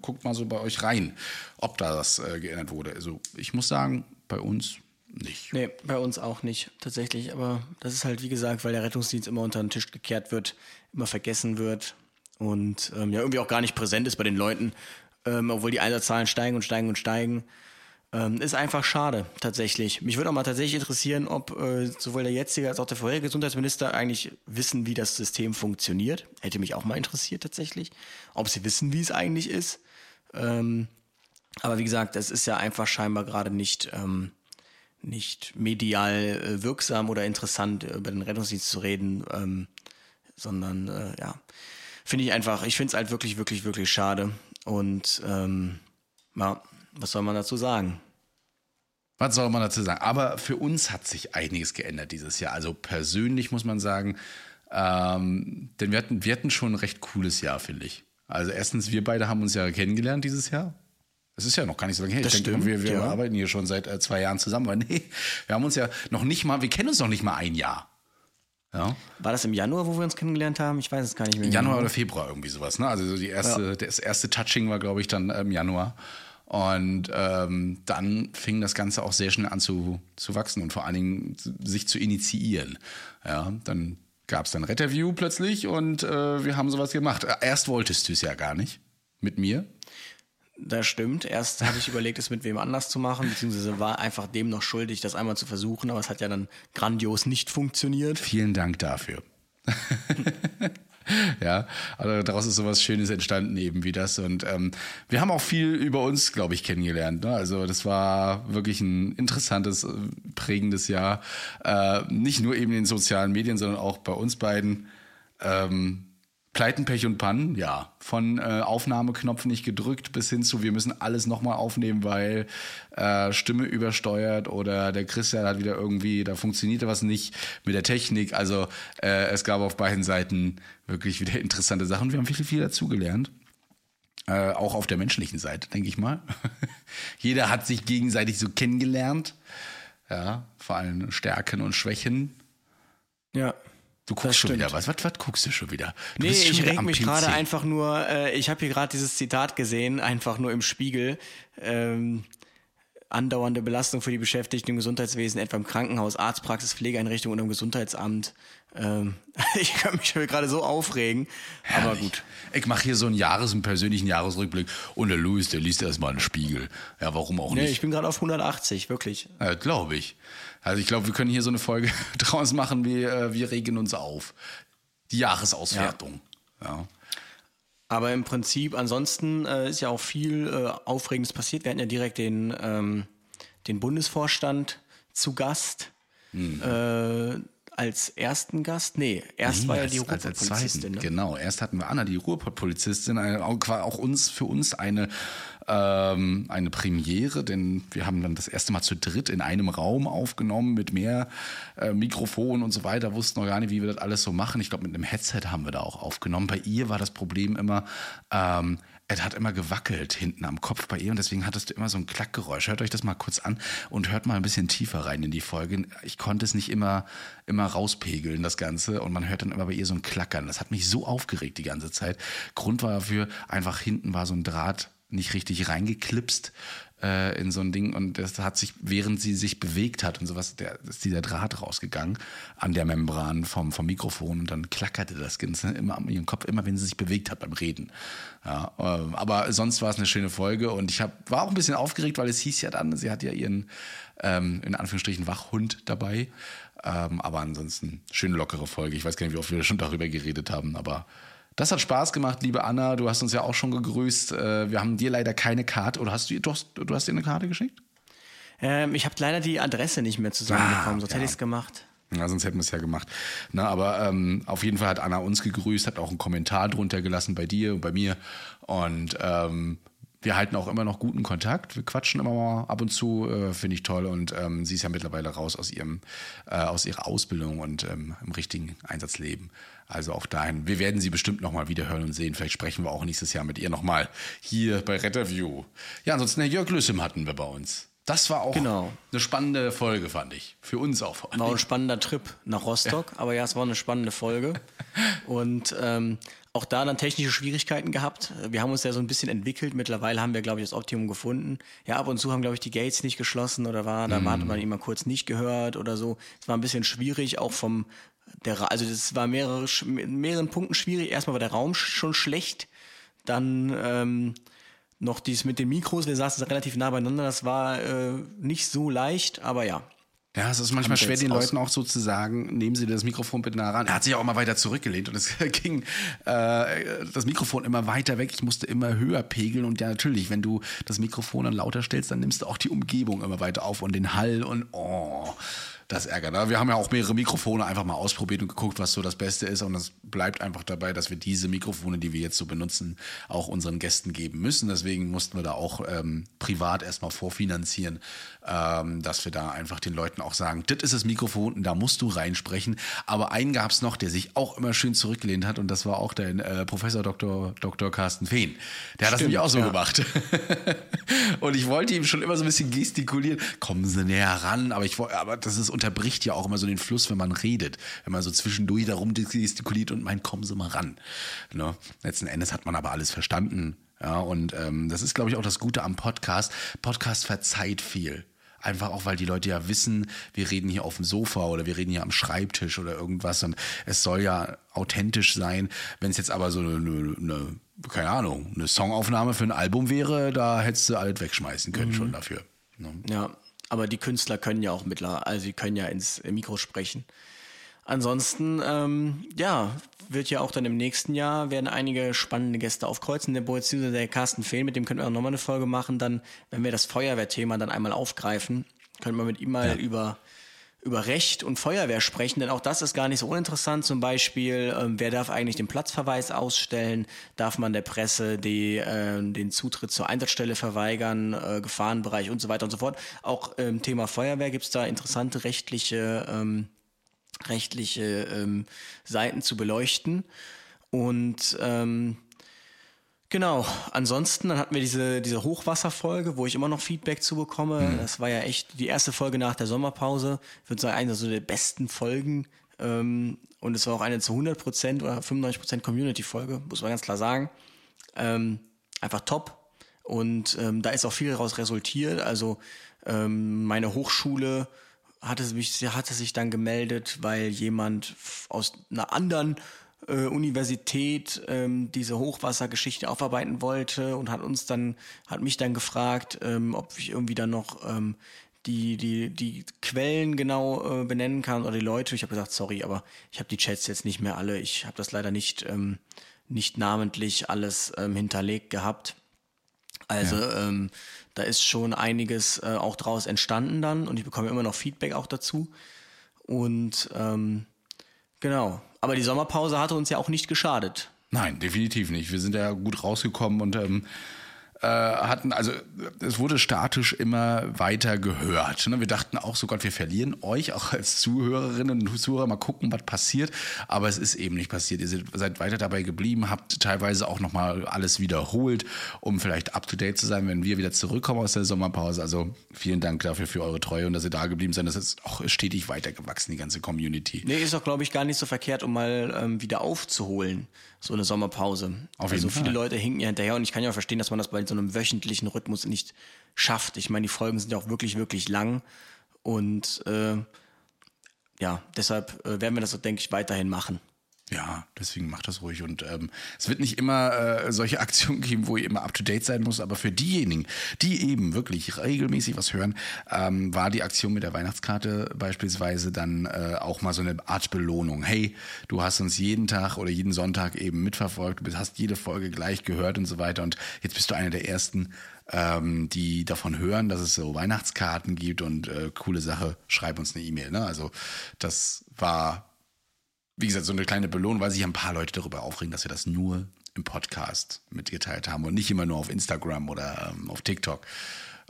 guckt mal so bei euch rein, ob da das äh, geändert wurde. Also ich muss sagen, bei uns nicht.
Nee, bei uns auch nicht, tatsächlich. Aber das ist halt, wie gesagt, weil der Rettungsdienst immer unter den Tisch gekehrt wird, immer vergessen wird und ähm, ja irgendwie auch gar nicht präsent ist bei den Leuten, ähm, obwohl die Einsatzzahlen steigen und steigen und steigen. Ähm, ist einfach schade, tatsächlich. Mich würde auch mal tatsächlich interessieren, ob äh, sowohl der jetzige als auch der vorherige Gesundheitsminister eigentlich wissen, wie das System funktioniert. Hätte mich auch mal interessiert, tatsächlich. Ob sie wissen, wie es eigentlich ist. Ähm, aber wie gesagt, das ist ja einfach scheinbar gerade nicht, ähm, nicht medial äh, wirksam oder interessant äh, über den Rettungsdienst zu reden, ähm, sondern äh, ja, finde ich einfach, ich finde es halt wirklich, wirklich, wirklich schade. Und ähm, ja, was soll man dazu sagen?
Was soll man dazu sagen? Aber für uns hat sich einiges geändert dieses Jahr. Also persönlich muss man sagen, ähm, denn wir hatten, wir hatten schon ein recht cooles Jahr, finde ich. Also erstens, wir beide haben uns ja kennengelernt dieses Jahr. Es ist ja noch gar nicht so lange her.
Das
ich denke,
stimmt,
wir, wir
ja.
arbeiten hier schon seit äh, zwei Jahren zusammen. [LAUGHS] Aber nee, wir haben uns ja noch nicht mal, wir kennen uns noch nicht mal ein Jahr. Ja.
War das im Januar, wo wir uns kennengelernt haben? Ich weiß es gar nicht mehr.
Januar
genau.
oder Februar irgendwie sowas. Ne? Also so die erste, das erste Touching war, glaube ich, dann im Januar. Und ähm, dann fing das Ganze auch sehr schnell an zu, zu wachsen und vor allen Dingen sich zu initiieren. Ja, dann gab es dann Retterview plötzlich und äh, wir haben sowas gemacht. Erst wolltest du es ja gar nicht mit mir.
Das stimmt. Erst hatte ich überlegt, es mit wem anders zu machen, beziehungsweise war einfach dem noch schuldig, das einmal zu versuchen, aber es hat ja dann grandios nicht funktioniert.
Vielen Dank dafür. [LAUGHS] ja, also daraus ist sowas Schönes entstanden eben wie das und ähm, wir haben auch viel über uns, glaube ich, kennengelernt. Ne? Also das war wirklich ein interessantes, äh, prägendes Jahr. Äh, nicht nur eben in den sozialen Medien, sondern auch bei uns beiden. Ähm, Pleiten, Pech und Pannen, ja. Von äh, Aufnahmeknopf nicht gedrückt bis hin zu, wir müssen alles nochmal aufnehmen, weil äh, Stimme übersteuert oder der Christian hat wieder irgendwie, da funktionierte was nicht mit der Technik. Also äh, es gab auf beiden Seiten wirklich wieder interessante Sachen. Wir haben viel, viel dazugelernt. Äh, auch auf der menschlichen Seite, denke ich mal. [LAUGHS] Jeder hat sich gegenseitig so kennengelernt. Ja, vor allem Stärken und Schwächen.
Ja.
Du
Das
guckst schon
stimmt.
wieder was. Was, was guckst du schon wieder? Du
Nee, ich reg mich gerade einfach nur, äh, ich habe hier gerade dieses Zitat gesehen, einfach nur im Spiegel. Ähm, andauernde Belastung für die Beschäftigten im Gesundheitswesen, etwa im Krankenhaus, Arztpraxis, Pflegeeinrichtung und im Gesundheitsamt. Ähm, [LAUGHS] ich kann mich gerade so aufregen, aber
Herrlich.
gut.
Ich mache hier so einen Jahres-, einen persönlichen Jahresrückblick. Und der Louis, der liest erstmal einen Spiegel. Ja, warum auch
Nee,
nicht?
ich bin gerade auf 180, wirklich.
Ja, glaube ich. Also ich glaube, wir können hier so eine Folge [LAUGHS] draus machen, wie äh, wir regen uns auf. Die Jahresauswertung. Ja.
Aber im Prinzip, ansonsten äh, ist ja auch viel äh, Aufregendes passiert. Wir hatten ja direkt den, ähm, den Bundesvorstand zu Gast. Äh, als ersten Gast? Nee, erst
Nee,
war ja die Ruhrpott-Polizistin. Ne?
Genau, erst hatten wir Anna, die Ruhrpott-Polizistin, auch uns für uns eine ähm, eine Premiere, denn wir haben dann das erste Mal zu dritt in einem Raum aufgenommen mit mehr äh, Mikrofonen und so weiter, wussten noch gar nicht, wie wir das alles so machen. Ich glaube, mit einem Headset haben wir da auch aufgenommen. Bei ihr war das Problem immer, ähm, es hat immer gewackelt hinten am Kopf bei ihr und deswegen hattest du immer so ein Klackgeräusch. Hört euch das mal kurz an und hört mal ein bisschen tiefer rein in die Folge. Ich konnte es nicht immer, immer rauspegeln, das Ganze, und man hört dann immer bei ihr so ein Klackern. Das hat mich so aufgeregt die ganze Zeit. Grund war dafür, einfach hinten war so ein Draht nicht richtig reingeklipst äh, in so ein Ding und das hat sich, während sie sich bewegt hat und sowas, der, ist dieser Draht rausgegangen an der Membran vom, vom Mikrofon und dann klackerte das Ganze immer an ihrem Kopf, immer wenn sie sich bewegt hat beim Reden. Ja, ähm, aber sonst war es eine schöne Folge und ich hab, war auch ein bisschen aufgeregt, weil es hieß ja dann, sie hat ja ihren, ähm, in Anführungsstrichen, Wachhund dabei. Ähm, aber ansonsten schöne lockere Folge. Ich weiß gar nicht, wie oft wir schon darüber geredet haben, aber das hat Spaß gemacht, liebe Anna. Du hast uns ja auch schon gegrüßt. Äh, Wir haben dir leider keine Karte. Oder hast du, hast, du hast dir eine Karte geschickt?
Ähm, ich habe leider die Adresse nicht mehr zusammenbekommen,
Ah,
sonst
ja.
hätte ich es gemacht.
Ja, sonst hätten wir es ja gemacht. Na, aber ähm, auf jeden Fall hat Anna uns gegrüßt, hat auch einen Kommentar drunter gelassen bei dir und bei mir. Und ähm, wir halten auch immer noch guten Kontakt. Wir quatschen immer mal ab und zu, äh, finde ich toll. Und ähm, sie ist ja mittlerweile raus aus ihrem, äh, aus ihrer Ausbildung und ähm, im richtigen Einsatzleben. Also auch dahin. Wir werden sie bestimmt noch mal wieder hören und sehen. Vielleicht sprechen wir auch nächstes Jahr mit ihr noch mal hier bei Retterview. Ja, ansonsten Herr Jörg Lüssem hatten wir bei uns. Das war auch
Genau.
eine spannende Folge, fand ich. Für uns auch vor allem.
War ein spannender Trip nach Rostock, aber ja, es war eine spannende Folge. [LAUGHS] Und ähm, auch da dann technische Schwierigkeiten gehabt. Wir haben uns ja so ein bisschen entwickelt. Mittlerweile haben wir, glaube ich, das Optimum gefunden. Ja, ab und zu haben, glaube ich, die Gates nicht geschlossen oder war, da hat man ihn mal kurz nicht gehört oder so. Es war ein bisschen schwierig, auch vom der, also das war mehrere, in mehreren Punkten schwierig. Erstmal war der Raum sch- schon schlecht. Dann ähm, noch dies mit den Mikros, wir saßen relativ nah beieinander, das war äh, nicht so leicht, aber ja.
Ja, es ist manchmal schwer, den Leuten auch so zu sagen, nehmen Sie das Mikrofon bitte nah ran. Er hat sich auch immer weiter zurückgelehnt und es [LAUGHS] ging äh, das Mikrofon immer weiter weg. Ich musste immer höher pegeln und ja, natürlich, wenn du das Mikrofon dann lauter stellst, dann nimmst du auch die Umgebung immer weiter auf und den Hall und oh, das ärgert. Aber wir haben ja auch mehrere Mikrofone einfach mal ausprobiert und geguckt, was so das Beste ist und es bleibt einfach dabei, dass wir diese Mikrofone, die wir jetzt so benutzen, auch unseren Gästen geben müssen. Deswegen mussten wir da auch ähm, privat erstmal vorfinanzieren, ähm, dass wir da einfach den Leuten auch sagen, das ist das Mikrofon, da musst du reinsprechen. Aber einen gab es noch, der sich auch immer schön zurückgelehnt hat und das war auch der äh, Professor Dr. Dr. Carsten Fehn. Der hat das
Stimmt,
nämlich auch so
ja.
gemacht. [LAUGHS] und ich wollte ihm schon immer so ein bisschen gestikulieren, kommen Sie näher ran, aber ich wollte, aber das ist, unterbricht ja auch immer so den Fluss, wenn man redet, wenn man so zwischendurch darum gestikuliert und meint, kommen Sie mal ran. Ne? Letzten Endes hat man aber alles verstanden. Ja, und ähm, das ist, glaube ich, auch das Gute am Podcast. Podcast verzeiht viel. Einfach auch, weil die Leute ja wissen, wir reden hier auf dem Sofa oder wir reden hier am Schreibtisch oder irgendwas und es soll ja authentisch sein. Wenn es jetzt aber so eine, eine, eine, keine Ahnung, eine Songaufnahme für ein Album wäre, da hättest du alles wegschmeißen können schon dafür. Ne?
Ja, aber die Künstler können ja auch mittlerweile, also sie können ja ins Mikro sprechen. Ansonsten, ähm, ja, wird ja auch dann im nächsten Jahr werden einige spannende Gäste aufkreuzen. Der Süßer, der Carsten Fehl, mit dem können wir auch nochmal eine Folge machen. Dann, wenn wir das Feuerwehrthema dann einmal aufgreifen, können wir mit ihm mal über über Recht und Feuerwehr sprechen, denn auch das ist gar nicht so uninteressant. Zum Beispiel, ähm, wer darf eigentlich den Platzverweis ausstellen? Darf man der Presse die, äh, den Zutritt zur Einsatzstelle verweigern? Äh, Gefahrenbereich und so weiter und so fort. Auch im Thema Feuerwehr gibt's da interessante rechtliche ähm, rechtliche ähm, Seiten zu beleuchten. Und ähm, genau, ansonsten, dann hatten wir diese, diese Hochwasserfolge, wo ich immer noch Feedback zu bekomme. Das war ja echt die erste Folge nach der Sommerpause. Ich würde sagen, eine so der besten Folgen. Ähm, und es war auch eine zu 100% oder 95% Community-Folge, muss man ganz klar sagen. Ähm, einfach top. Und ähm, da ist auch viel daraus resultiert. Also ähm, meine Hochschule hatte sich, hatte sich dann gemeldet, weil jemand aus einer anderen äh, Universität ähm, diese Hochwassergeschichte aufarbeiten wollte und hat uns dann, hat mich dann gefragt, ähm, ob ich irgendwie dann noch ähm, die, die, die Quellen genau äh, benennen kann oder die Leute. Ich habe gesagt, sorry, aber ich habe die Chats jetzt nicht mehr alle. Ich habe das leider nicht, ähm, nicht namentlich alles ähm, hinterlegt gehabt. Also ähm, da ist schon einiges äh, auch draus entstanden dann und ich bekomme immer noch Feedback auch dazu. Und ähm, genau. Aber die Sommerpause hatte uns ja auch nicht geschadet.
Nein, definitiv nicht. Wir sind ja gut rausgekommen und ähm, äh, hatten, also es wurde statisch immer weiter gehört. Ne? Wir dachten auch so, Gott, wir verlieren euch auch als Zuhörerinnen und Zuhörer, mal gucken, was passiert. Aber es ist eben nicht passiert. Ihr seid, weiter dabei geblieben, habt teilweise auch nochmal alles wiederholt, um vielleicht up-to-date zu sein, wenn wir wieder zurückkommen aus der Sommerpause. Also vielen Dank dafür für eure Treue und dass ihr da geblieben seid. Das ist auch stetig weitergewachsen, die ganze Community.
Nee, ist doch, glaube ich, gar nicht so verkehrt, um mal ähm, wieder aufzuholen, so eine Sommerpause.
Auf
also
jeden
viele
Fall.
Leute hinken ja hinterher und ich kann ja auch verstehen, dass man das bei so einem wöchentlichen Rhythmus nicht schafft. Ich meine, die Folgen sind ja auch wirklich, wirklich lang und äh, ja, deshalb äh, werden wir das, denke ich, weiterhin machen.
Ja, deswegen macht das ruhig. Und ähm, es wird nicht immer äh, solche [LAUGHS] Aktionen geben, wo ihr immer up-to-date sein muss, aber für diejenigen, die eben wirklich regelmäßig was hören, ähm, war die Aktion mit der Weihnachtskarte beispielsweise dann äh, auch mal so eine Art Belohnung. Hey, du hast uns jeden Tag oder jeden Sonntag eben mitverfolgt, du hast jede Folge gleich gehört und so weiter und jetzt bist du einer der Ersten, ähm, die davon hören, dass es so Weihnachtskarten gibt und äh, coole Sache, schreib uns eine E-Mail. Ne? Also das war wie gesagt, so eine kleine Belohnung, weil sich ein paar Leute darüber aufregen, dass wir das nur im Podcast mitgeteilt haben und nicht immer nur auf Instagram oder ähm, auf TikTok.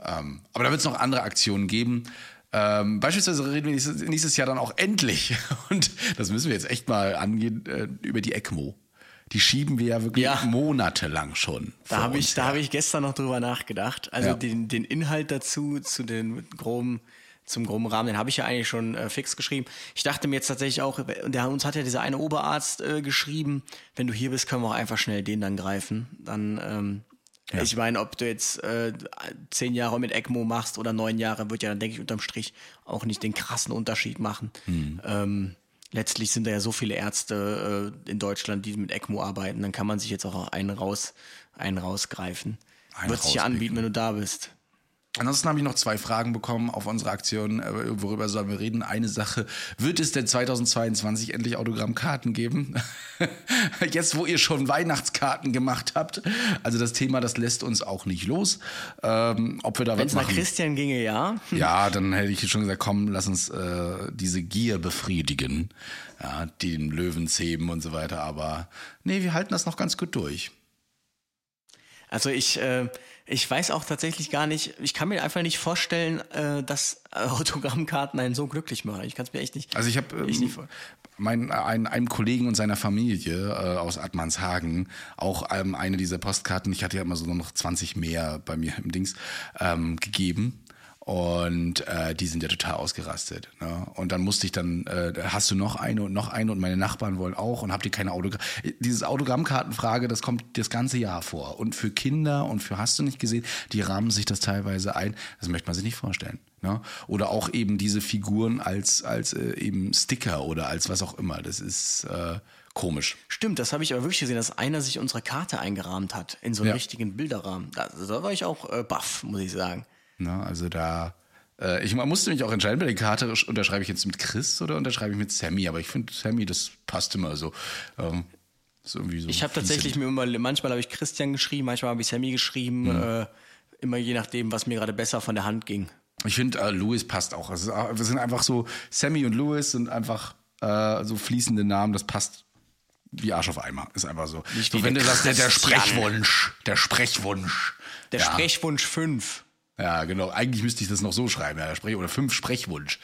Ähm, aber da wird es noch andere Aktionen geben. Ähm, beispielsweise reden wir nächstes, nächstes Jahr dann auch endlich, [LAUGHS] und das müssen wir jetzt echt mal angehen, äh, über die ECMO. Die schieben wir ja wirklich
Ja.
monatelang schon.
Da habe ich, da habe ich gestern noch drüber nachgedacht. Also
Ja.
den, den Inhalt dazu, zu den groben, zum groben Rahmen, den habe ich ja eigentlich schon äh, fix geschrieben. Ich dachte mir jetzt tatsächlich auch, und der uns hat ja dieser eine Oberarzt äh, geschrieben, wenn du hier bist, können wir auch einfach schnell den dann greifen. Dann, ähm, ich meine, ob du jetzt äh, zehn Jahre mit ECMO machst oder neun Jahre, wird ja dann, denke ich, unterm Strich auch nicht den krassen Unterschied machen.
Hm.
Ähm, letztlich sind da ja so viele Ärzte äh, in Deutschland, die mit ECMO arbeiten, dann kann man sich jetzt auch einen raus, einen rausgreifen.
Einen
Wird sich ja anbieten, wenn du da bist.
Ansonsten habe ich noch zwei Fragen bekommen auf unsere Aktion. äh, Worüber sollen wir reden? Eine Sache. Wird es denn 2022 endlich Autogrammkarten geben? [LAUGHS] Jetzt, wo ihr schon Weihnachtskarten gemacht habt. Also das Thema, das lässt uns auch nicht los. Ähm, ob wir da
Wenn
was
es nach
machen?
Christian ginge, ja.
Ja, dann hätte ich schon gesagt, komm, lass uns äh, diese Gier befriedigen. Ja, den Löwen zähmen und so weiter. Aber nee, wir halten das noch ganz gut durch.
Also ich, äh, ich weiß auch tatsächlich gar nicht, ich kann mir einfach nicht vorstellen, äh, dass äh, Autogrammkarten einen so glücklich machen. Ich kann es mir echt nicht.
Also ich habe ähm, mein, ein, einem Kollegen und seiner Familie äh, aus Admanshagen auch ähm, eine dieser Postkarten, ich hatte ja immer so noch 20 mehr bei mir im Dings, ähm, gegeben. Und äh, die sind ja total ausgerastet. Ne? Und dann musste ich dann, äh, hast du noch eine und noch eine und meine Nachbarn wollen auch und habt ihr keine Autogramm? Dieses Autogrammkartenfrage, das kommt das ganze Jahr vor. Und für Kinder und für hast du nicht gesehen, die rahmen sich das teilweise ein. Das möchte man sich nicht vorstellen. Ne? Oder auch eben diese Figuren als, als äh, eben Sticker oder als was auch immer. Das ist äh, komisch.
Stimmt, das habe ich aber wirklich gesehen, dass einer sich unsere Karte eingerahmt hat in so einen
Ja.
richtigen Bilderrahmen. Da, da war ich auch äh, baff, muss ich sagen.
Ne? Also da, äh, ich musste mich auch entscheiden bei der Karte, unterschreibe ich jetzt mit Chris oder unterschreibe ich mit Sammy? Aber ich finde Sammy, das passt immer so. Ähm, so
Ich habe tatsächlich mir immer, manchmal habe ich Christian geschrieben, manchmal habe ich Sammy geschrieben,
Mhm.
äh, immer je nachdem, was mir gerade besser von der Hand ging.
Ich finde, äh, Louis passt auch. Es ist, auch- wir sind einfach so, Sammy und Louis sind einfach äh, so fließende Namen, das passt wie Arsch auf Eimer. Ist einfach so.
Nicht
so wenn
der
du sagst, der, der. Sprechwunsch, der Sprechwunsch.
Der
ja.
Sprechwunsch 5.
Ja, genau. Eigentlich müsste ich das noch so schreiben, ja, Sprech oder fünf Sprechwunsch.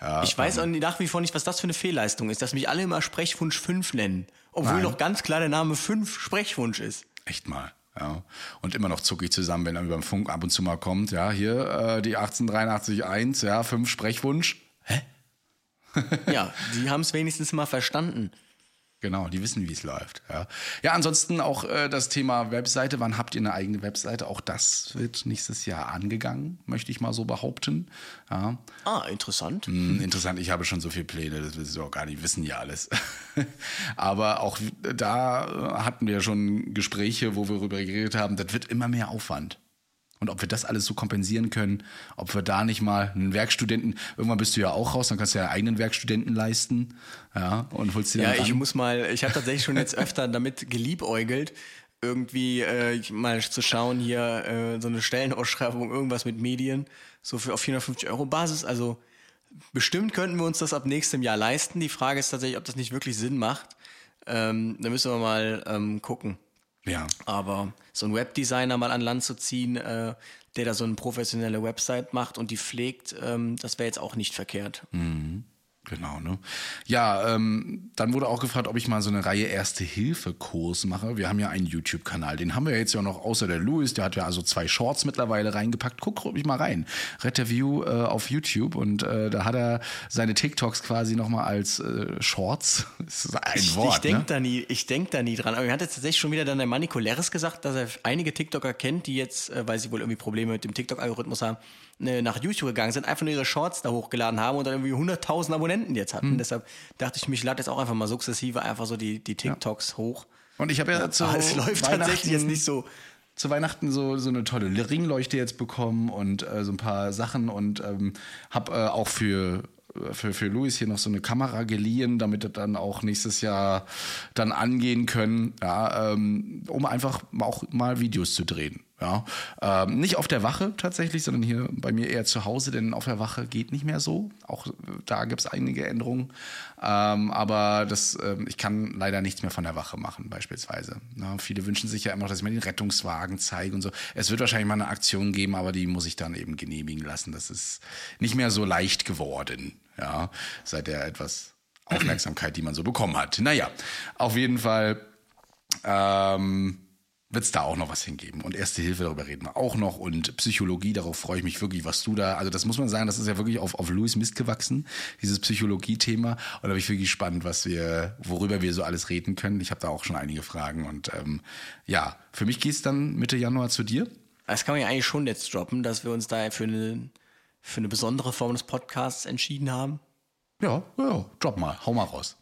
Ja,
Ich weiß auch nach wie vor nicht, was das für eine Fehlleistung ist, dass mich alle immer Sprechwunsch 5 nennen. Obwohl
Nein.
doch ganz klar der Name 5 Sprechwunsch ist.
Echt mal. Ja. Und immer noch zucke ich zusammen, wenn er beim Funk ab und zu mal kommt. Ja, hier äh, die 188.1, ja, fünf Sprechwunsch. Hä?
Ja, die haben es wenigstens mal verstanden.
Genau, die wissen, wie es läuft. Ja, ja ansonsten auch äh, das Thema Webseite. Wann habt ihr eine eigene Webseite? Auch das wird nächstes Jahr angegangen, möchte ich mal so behaupten. Ja.
Ah, interessant.
Hm, interessant, ich habe schon so viele Pläne, das willst du auch gar nicht wissen, ja alles. [LAUGHS] Aber auch da hatten wir schon Gespräche, wo wir darüber geredet haben, das wird immer mehr Aufwand. Und ob wir das alles so kompensieren können, ob wir da nicht mal einen Werkstudenten, irgendwann bist du ja auch raus, dann kannst du ja einen eigenen Werkstudenten leisten, ja, und holst dir
Ja, ich muss mal, ich habe tatsächlich schon jetzt öfter damit geliebäugelt, irgendwie äh, mal zu schauen, hier äh, so eine Stellenausschreibung, irgendwas mit Medien, so für auf 450 Euro Basis. Also bestimmt könnten wir uns das ab nächstem Jahr leisten. Die Frage ist tatsächlich, ob das nicht wirklich Sinn macht. Ähm, da müssen wir mal ähm, gucken.
Ja.
Aber so einen Webdesigner mal an Land zu ziehen, äh, der da so eine professionelle Website macht und die pflegt, ähm, das wäre jetzt auch nicht verkehrt.
Genau, ne? Ja, ähm, dann wurde auch gefragt, ob ich mal so eine Reihe Erste-Hilfe-Kurs mache. Wir haben ja einen YouTube-Kanal, den haben wir jetzt ja noch, außer der Louis, der hat ja also zwei Shorts mittlerweile reingepackt. Guck ruhig mal rein. Retterview äh, auf YouTube und äh, da hat er seine TikToks quasi nochmal als äh, Shorts. [LAUGHS] Das ist ein
Ich,
Wort,
ich denke
ne?
da nie, ich denk da nie dran. Aber er hat jetzt tatsächlich schon wieder dann der Manny Coleris gesagt, dass er einige TikToker kennt, die jetzt, äh, weil sie wohl irgendwie Probleme mit dem TikTok-Algorithmus haben, nach YouTube gegangen sind, einfach nur ihre Shorts da hochgeladen haben und dann irgendwie 100.000 Abonnenten jetzt hatten. Deshalb dachte ich, mich lade jetzt auch einfach mal sukzessive einfach so die, die TikToks hoch.
Und ich habe ja zu
Aber es läuft tatsächlich jetzt nicht so.
zu Weihnachten so, so eine tolle Ringleuchte jetzt bekommen und äh, so ein paar Sachen und ähm, habe äh, auch für, für, für Luis hier noch so eine Kamera geliehen, damit wir dann auch nächstes Jahr dann angehen können, ja, ähm, um einfach auch mal Videos zu drehen. Ja, ähm, nicht auf der Wache tatsächlich, sondern hier bei mir eher zu Hause, denn auf der Wache geht nicht mehr so. Auch äh, da gibt es einige Änderungen. Ähm, aber das, ähm, ich kann leider nichts mehr von der Wache machen, beispielsweise. Ja, viele wünschen sich ja immer, dass ich mir den Rettungswagen zeige und so. Es wird wahrscheinlich mal eine Aktion geben, aber die muss ich dann eben genehmigen lassen. Das ist nicht mehr so leicht geworden, ja, seit der etwas Aufmerksamkeit, die man so bekommen hat. Naja, auf jeden Fall. Ähm, wird es da auch noch was hingeben. Und Erste Hilfe, darüber reden wir auch noch. Und Psychologie, darauf freue ich mich wirklich, was du da, also das muss man sagen, das ist ja wirklich auf, auf Louis Mist gewachsen, dieses Psychologie-Thema. Und da bin ich wirklich spannend, was wir, worüber wir so alles reden können. Ich habe da auch schon einige Fragen. Und ähm, ja, für mich geht's dann Mitte Januar zu dir.
Das kann man ja eigentlich schon jetzt droppen, dass wir uns da für eine, für eine besondere Form des Podcasts entschieden haben.
Ja, ja, drop mal, hau mal raus.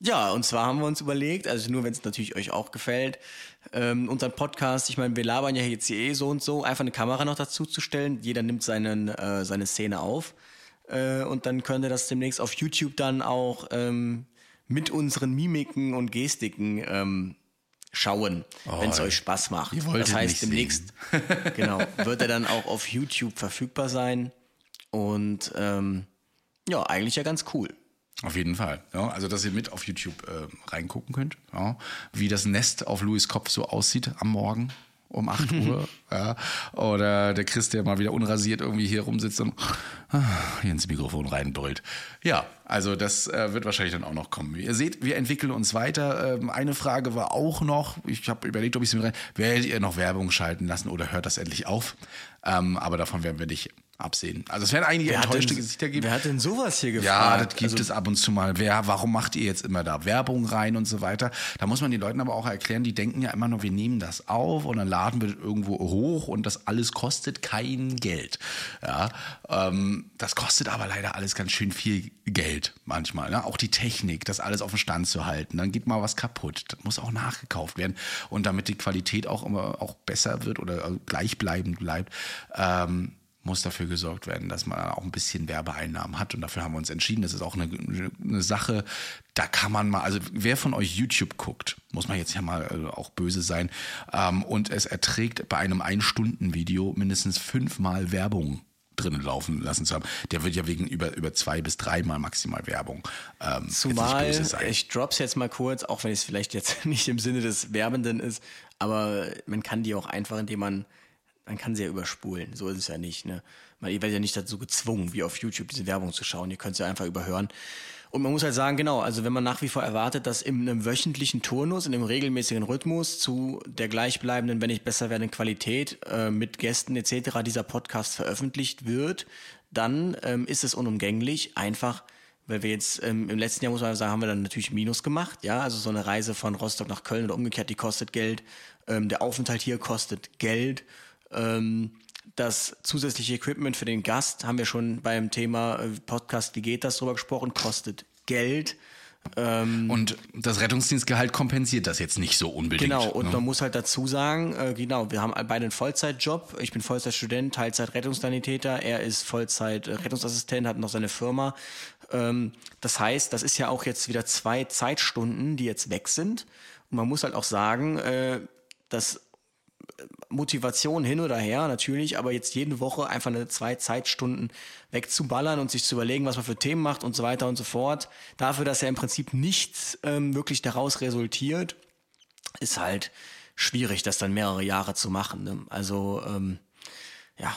Ja, und zwar haben wir uns überlegt, also nur wenn es natürlich euch auch gefällt, ähm, unseren Podcast, ich meine, wir labern ja jetzt hier eh so und so, einfach eine Kamera noch dazu zu stellen. Jeder nimmt seinen, äh, seine Szene auf. Äh, und dann könnt ihr das demnächst auf YouTube dann auch ähm, mit unseren Mimiken und Gestiken ähm, schauen,
Oh,
wenn es euch Spaß macht. das heißt, demnächst [LAUGHS] [LAUGHS] genau, wird er dann auch auf YouTube verfügbar sein. Und ähm, ja, eigentlich ja ganz cool.
Auf jeden Fall. Ja, also, dass ihr mit auf YouTube äh, reingucken könnt, ja, wie das Nest auf Louis Kopf so aussieht am Morgen um 8 [LAUGHS] Uhr. ja. Oder der Chris, der mal wieder unrasiert irgendwie hier rumsitzt und ah, hier ins Mikrofon reinbrüllt. Ja, also das äh, wird wahrscheinlich dann auch noch kommen. Ihr seht, wir entwickeln uns weiter. Ähm, eine Frage war auch noch, ich habe überlegt, ob ich es mir rein, werdet ihr noch Werbung schalten lassen oder hört das endlich auf? Ähm, aber davon werden wir nicht absehen. Also es werden einige
hat
enttäuschte
denn,
Gesichter geben.
wer hat denn sowas hier gefragt?
Ja, das gibt
Also-
es ab und zu mal. Wer, warum macht ihr jetzt immer da Werbung rein und so weiter? Da muss man den Leuten aber auch erklären, die denken ja immer nur, wir nehmen das auf und dann laden wir das irgendwo hoch und das alles kostet kein Geld. Ja, ähm, das kostet aber leider alles ganz schön viel Geld manchmal. Ne? Auch die Technik, das alles auf dem Stand zu halten. Dann geht mal was kaputt. Das muss auch nachgekauft werden. Und damit die Qualität auch immer auch besser wird oder gleichbleibend bleibt, ähm, muss dafür gesorgt werden, dass man auch ein bisschen Werbeeinnahmen hat. Und dafür haben wir uns entschieden. Das ist auch eine, eine Sache, da kann man mal, also wer von euch YouTube guckt, muss man jetzt ja mal äh, auch böse sein, ähm, und es erträgt bei einem Ein-Stunden-Video mindestens fünfmal Werbung drinnen laufen lassen zu haben, der wird ja wegen über, über zwei bis dreimal maximal Werbung ähm,
Zumal,
böse sein.
ich drop's jetzt mal kurz, auch wenn es vielleicht jetzt [LAUGHS] nicht im Sinne des Werbenden ist, aber man kann die auch einfach, indem man, man kann sie ja überspulen, so ist es ja nicht, ne? Weil ihr werdet ja nicht dazu gezwungen, wie auf YouTube diese Werbung zu schauen, ihr könnt sie einfach überhören. Und man muss halt sagen, genau, also wenn man nach wie vor erwartet, dass in einem wöchentlichen Turnus, in einem regelmäßigen Rhythmus zu der gleichbleibenden, wenn nicht besser werdenden Qualität äh, mit Gästen etc. dieser Podcast veröffentlicht wird, dann ähm, ist es unumgänglich, einfach weil wir jetzt ähm, im letzten Jahr, muss man sagen, haben wir dann natürlich Minus gemacht. Ja, also so eine Reise von Rostock nach Köln oder umgekehrt, die kostet Geld. Ähm, der Aufenthalt hier kostet Geld. Ähm, das zusätzliche Equipment für den Gast haben wir schon beim Thema äh, Podcast, wie geht das drüber gesprochen, kostet Geld.
und das Rettungsdienstgehalt kompensiert das jetzt nicht so unbedingt.
Genau, und
ne?
man muss halt dazu sagen, äh, genau, wir haben beide einen Vollzeitjob. Ich bin Vollzeitstudent, Teilzeit Rettungssanitäter. Er ist Vollzeit Rettungsassistent, hat noch seine Firma. Ähm, das heißt, das ist ja auch jetzt wieder zwei Zeitstunden, die jetzt weg sind. Und man muss halt auch sagen, äh, dass Motivation hin oder her, natürlich, aber jetzt jede Woche einfach eine zwei Zeitstunden wegzuballern und sich zu überlegen, was man für Themen macht und so weiter und so fort, dafür, dass ja im Prinzip nichts ähm, wirklich daraus resultiert, ist halt schwierig, das dann mehrere Jahre zu machen. Ne? Also, ähm, ja,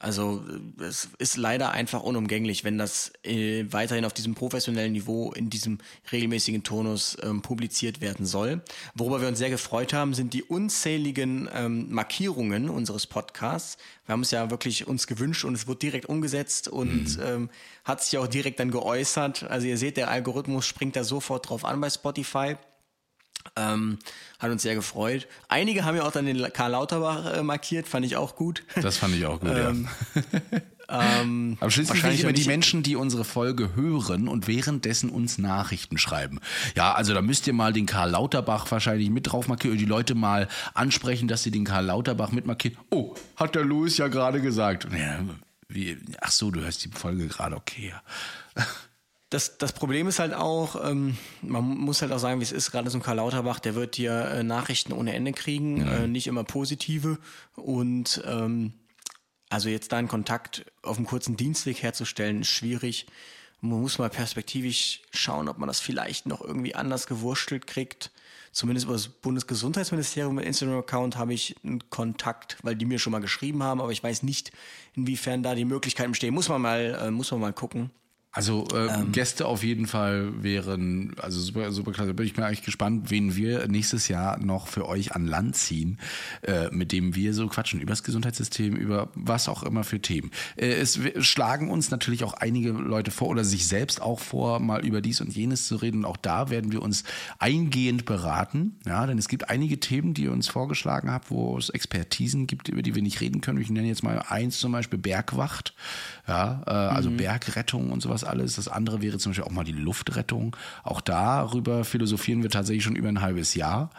also äh, es ist leider einfach unumgänglich, wenn das äh, weiterhin auf diesem professionellen Niveau in diesem regelmäßigen Tonus ähm, publiziert werden soll. Worüber wir uns sehr gefreut haben, sind die unzähligen ähm, Markierungen unseres Podcasts. Wir haben es ja wirklich uns gewünscht und es wird direkt umgesetzt und ähm, hat sich auch direkt dann geäußert. Also ihr seht, der Algorithmus springt da sofort drauf an bei Spotify. Ähm, hat uns sehr gefreut. Einige haben ja auch dann den Karl Lauterbach äh, markiert, fand ich auch gut.
Das fand ich auch gut, [LAUGHS]
Ähm,
ja.
ähm,
Aber schließlich
wahrscheinlich
immer die Menschen, die unsere Folge hören und währenddessen uns Nachrichten schreiben. Ja, also da müsst ihr mal den Karl Lauterbach wahrscheinlich mit drauf markieren und die Leute mal ansprechen, dass sie den Karl Lauterbach mitmarkieren. Oh, hat der Louis ja gerade gesagt. Ja, wie, ach so, du hörst die Folge gerade, okay. Ja.
Das, das Problem ist halt auch, ähm, man muss halt auch sagen, wie es ist, gerade so ein Karl Lauterbach, der wird hier äh, Nachrichten ohne Ende kriegen, äh, nicht immer positive. Und ähm, also jetzt da einen Kontakt auf einem kurzen Dienstweg herzustellen, ist schwierig. Man muss mal perspektivisch schauen, ob man das vielleicht noch irgendwie anders gewurstelt kriegt. Zumindest über das Bundesgesundheitsministerium mit Instagram-Account habe ich einen Kontakt, weil die mir schon mal geschrieben haben, aber ich weiß nicht, inwiefern da die Möglichkeiten bestehen. Muss man mal, äh, muss man mal gucken.
Also äh, Gäste auf jeden Fall wären, also super, super klasse. Bin ich mir eigentlich gespannt, wen wir nächstes Jahr noch für euch an Land ziehen, äh, mit dem wir so quatschen über das Gesundheitssystem, über was auch immer für Themen. Äh, es schlagen uns natürlich auch einige Leute vor oder sich selbst auch vor, mal über dies und jenes zu reden. Und auch da werden wir uns eingehend beraten. Ja, denn es gibt einige Themen, die ihr uns vorgeschlagen habt, wo es Expertisen gibt, über die wir nicht reden können. Ich nenne jetzt mal eins zum Beispiel Bergwacht, ja, äh, also Bergrettung und sowas. Sowas alles. Das andere wäre zum Beispiel auch mal die Luftrettung. Auch darüber philosophieren wir tatsächlich schon über ein halbes Jahr.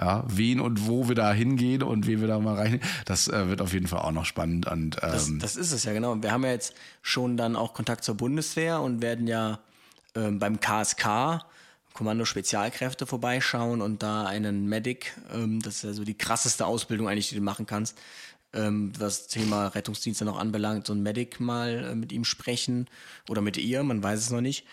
Ja, wen und wo wir da hingehen und wie wir da mal rein. Das äh, wird auf jeden Fall auch noch spannend. Und, ähm,
Das, das ist es ja, genau. Wir haben ja jetzt schon dann auch Kontakt zur Bundeswehr und werden ja ähm, beim KSK, Kommando Spezialkräfte, vorbeischauen und da einen Medic, ähm, das ist ja so die krasseste Ausbildung eigentlich, die du machen kannst, ähm, was das Thema Rettungsdienste noch anbelangt, so ein Medic mal äh, mit ihm sprechen oder mit ihr, man weiß es noch nicht.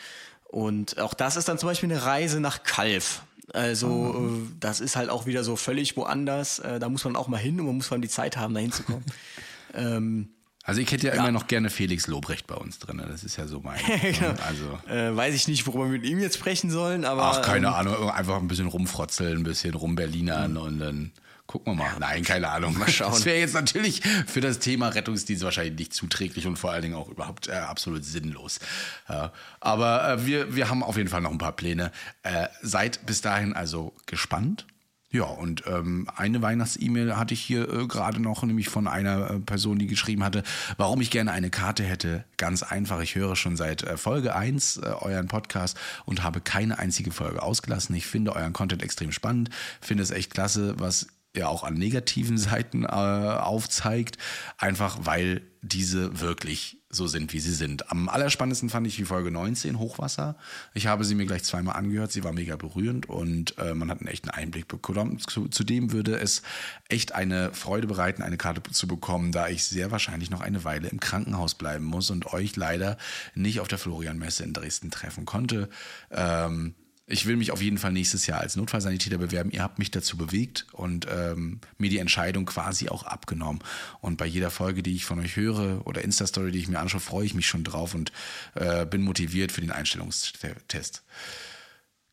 Und auch das ist dann zum Beispiel eine Reise nach Kalf. Also äh, das ist halt auch wieder so völlig woanders. Äh, da muss man auch mal hin und man muss vor allem die Zeit haben, da hinzukommen. [LAUGHS] ähm,
also ich hätte ja, immer noch gerne Felix Lobrecht bei uns drin. Das ist ja so mein. [LAUGHS] also
äh, weiß ich nicht, worüber wir mit ihm jetzt sprechen sollen, aber.
Ach, keine
ähm,
Ahnung, einfach ein bisschen rumfrotzeln, ein bisschen rumberlinern und dann gucken wir mal. Nein, keine Ahnung.
Mal schauen.
Das wäre jetzt natürlich für das Thema Rettungsdienst wahrscheinlich nicht zuträglich und vor allen Dingen auch überhaupt äh, absolut sinnlos. Ja, aber äh, wir, wir haben auf jeden Fall noch ein paar Pläne. Äh, seid bis dahin also gespannt. Ja, und ähm, eine Weihnachts-E-Mail hatte ich hier äh, gerade noch, nämlich von einer äh, Person, die geschrieben hatte, warum ich gerne eine Karte hätte. Ganz einfach, ich höre schon seit äh, Folge 1 äh, euren Podcast und habe keine einzige Folge ausgelassen. Ich finde euren Content extrem spannend, finde es echt klasse, was ihr auch an negativen Seiten äh, aufzeigt, einfach weil diese wirklich so sind, wie sie sind. Am allerspannendsten fand ich die Folge 19, Hochwasser. Ich habe sie mir gleich zweimal angehört, sie war mega berührend und äh, man hat einen echten Einblick bekommen. Zu, zudem würde es echt eine Freude bereiten, eine Karte zu bekommen, da ich sehr wahrscheinlich noch eine Weile im Krankenhaus bleiben muss und euch leider nicht auf der Florian-Messe in Dresden treffen konnte. Ähm, ich will mich auf jeden Fall nächstes Jahr als Notfallsanitäter bewerben. Ihr habt mich dazu bewegt und ähm, mir die Entscheidung quasi auch abgenommen. Und bei jeder Folge, die ich von euch höre oder Insta-Story, die ich mir anschaue, freue ich mich schon drauf und äh, bin motiviert für den Einstellungstest.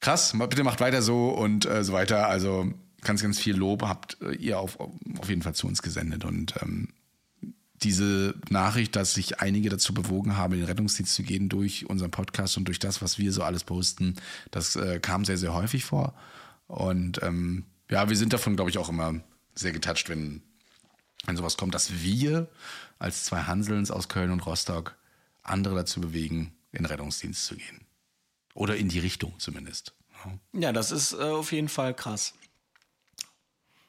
Krass, bitte macht weiter so und äh, so weiter. Also ganz, ganz viel Lob habt äh, ihr auf, auf jeden Fall zu uns gesendet und ähm, diese Nachricht, dass sich einige dazu bewogen haben, in den Rettungsdienst zu gehen durch unseren Podcast und durch das, was wir so alles posten, das äh, kam sehr, sehr häufig vor. Und ähm, ja, wir sind davon, glaube ich, auch immer sehr getoucht, wenn, wenn sowas kommt, dass wir als zwei Hanselns aus Köln und Rostock andere dazu bewegen, in den Rettungsdienst zu gehen. Oder in die Richtung zumindest.
Ja, das ist äh, auf jeden Fall krass.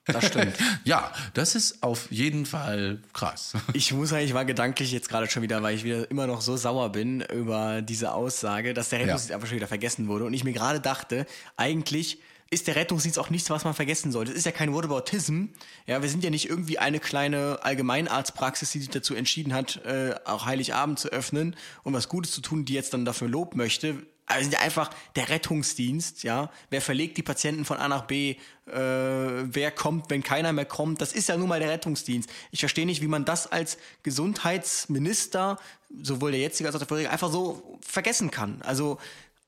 Das stimmt. [LAUGHS]
ja, das ist auf jeden Fall krass. [LAUGHS]
Ich muss sagen, ich war gedanklich jetzt gerade schon wieder, weil ich wieder immer noch so sauer bin über diese Aussage, dass der Rettungsdienst ja. einfach schon wieder vergessen wurde. Und ich mir gerade dachte, eigentlich ist der Rettungsdienst auch nichts, was man vergessen sollte. Es ist ja kein Whataboutism. Ja, wir sind ja nicht irgendwie eine kleine Allgemeinarztpraxis, die sich dazu entschieden hat, äh, auch Heiligabend zu öffnen und was Gutes zu tun, die jetzt dann dafür Lob möchte. Wir sind ja einfach der Rettungsdienst, ja. Wer verlegt die Patienten von A nach B? Äh, wer kommt, wenn keiner mehr kommt? Das ist ja nun mal der Rettungsdienst. Ich verstehe nicht, wie man das als Gesundheitsminister, sowohl der jetzige als auch der vorherige, einfach so vergessen kann. Also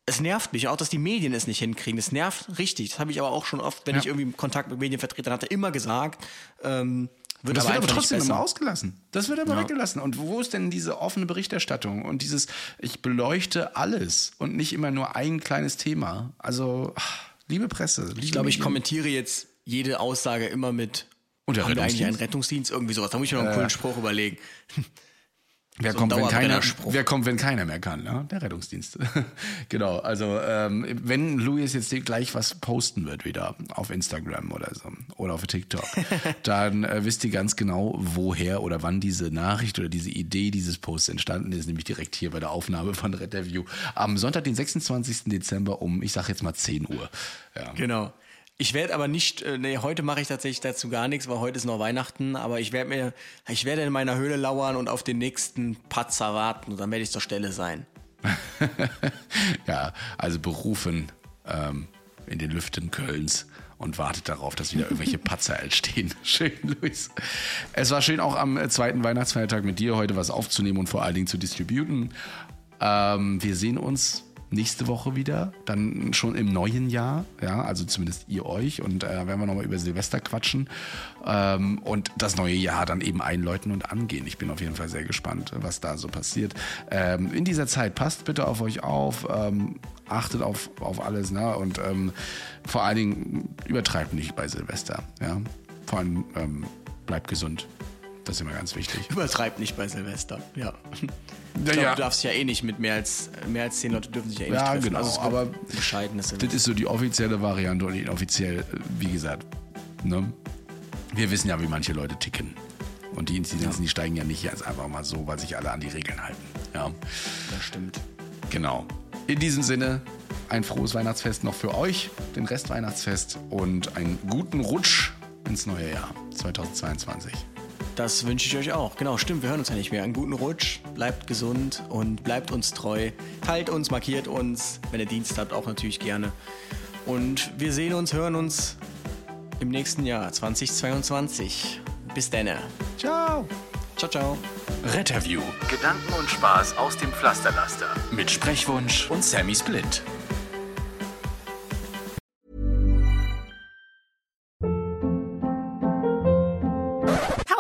es nervt mich, auch dass die Medien es nicht hinkriegen. Es nervt richtig. Das habe ich aber auch schon oft, wenn
Ja.
ich irgendwie Kontakt mit Medienvertretern hatte, immer gesagt. Ähm, wird
das
aber
wird aber trotzdem immer ausgelassen. Das wird aber weggelassen. Und wo ist denn diese offene Berichterstattung und dieses, ich beleuchte alles und nicht immer nur ein kleines Thema? Also, ach, liebe Presse. Liebe
Ich glaube, ich kommentiere jetzt jede Aussage immer mit
Und der
haben wir eigentlich einen
Rettungsdienst?
Irgendwie sowas. Da muss ich mir noch einen coolen Spruch überlegen.
Wer,
so
kommt, wenn keiner, wer kommt, wenn keiner mehr kann? Ne? Der Rettungsdienst. [LAUGHS] genau, also ähm, wenn Louis jetzt gleich was posten wird wieder auf Instagram oder so oder auf TikTok, [LAUGHS] dann äh, wisst ihr ganz genau, woher oder wann diese Nachricht oder diese Idee dieses Posts entstanden ist, nämlich direkt hier bei der Aufnahme von Retterview am Sonntag, den 26. Dezember um, ich sag jetzt mal 10 Uhr. Ja.
Genau. Ich werde aber nicht, äh, nee, heute mache ich tatsächlich dazu gar nichts, weil heute ist noch Weihnachten, aber ich werde mir, ich werde in meiner Höhle lauern und auf den nächsten Patzer warten und dann werde ich zur Stelle sein. [LAUGHS]
ja, also berufen ähm, in den Lüften Kölns und wartet darauf, dass wieder irgendwelche [LAUGHS] Patzer entstehen. [LAUGHS] Schön, Luis. Es war schön, auch am äh, zweiten Weihnachtsfeiertag mit dir heute was aufzunehmen und vor allen Dingen zu distributen. Ähm, wir sehen uns nächste Woche wieder, dann schon im neuen Jahr, ja, also zumindest ihr euch und äh, werden wir nochmal über Silvester quatschen ähm, und das neue Jahr dann eben einläuten und angehen. Ich bin auf jeden Fall sehr gespannt, was da so passiert. Ähm, in dieser Zeit passt bitte auf euch auf, ähm, achtet auf, auf alles ne? und ähm, vor allen Dingen übertreibt nicht bei Silvester, ja, vor allem ähm, bleibt gesund. Das ist immer ganz wichtig.
Übertreibt nicht bei Silvester. Ja. Ich
Ja,
glaub,
ja.
Du darfst ja eh nicht mit mehr als mehr als zehn Leute dürfen sich ja eh nicht
Ja,
treffen.
genau,
Also es wird
aber
bescheidenes
Das ist so die offizielle Variante und inoffiziell, wie gesagt, ne? Wir wissen ja, wie manche Leute ticken. Und die Inzidenzen, die steigen ja nicht jetzt einfach mal so, weil sich alle an die Regeln halten. Ja,
Das stimmt.
genau. In diesem Sinne, ein frohes Weihnachtsfest noch für euch, den Rest Weihnachtsfest und einen guten Rutsch ins neue Jahr 2022.
Das wünsche ich euch auch. Genau, stimmt, wir hören uns ja nicht mehr. Einen guten Rutsch, bleibt gesund und bleibt uns treu. Teilt uns, markiert uns, wenn ihr Dienst habt, auch natürlich gerne. Und wir sehen uns, hören uns im nächsten Jahr 2022. Bis dann.
Ciao!
Ciao, ciao.
Retterview
Gedanken und Spaß aus dem Pflasterlaster.
mit Sprechwunsch und Sammy Split.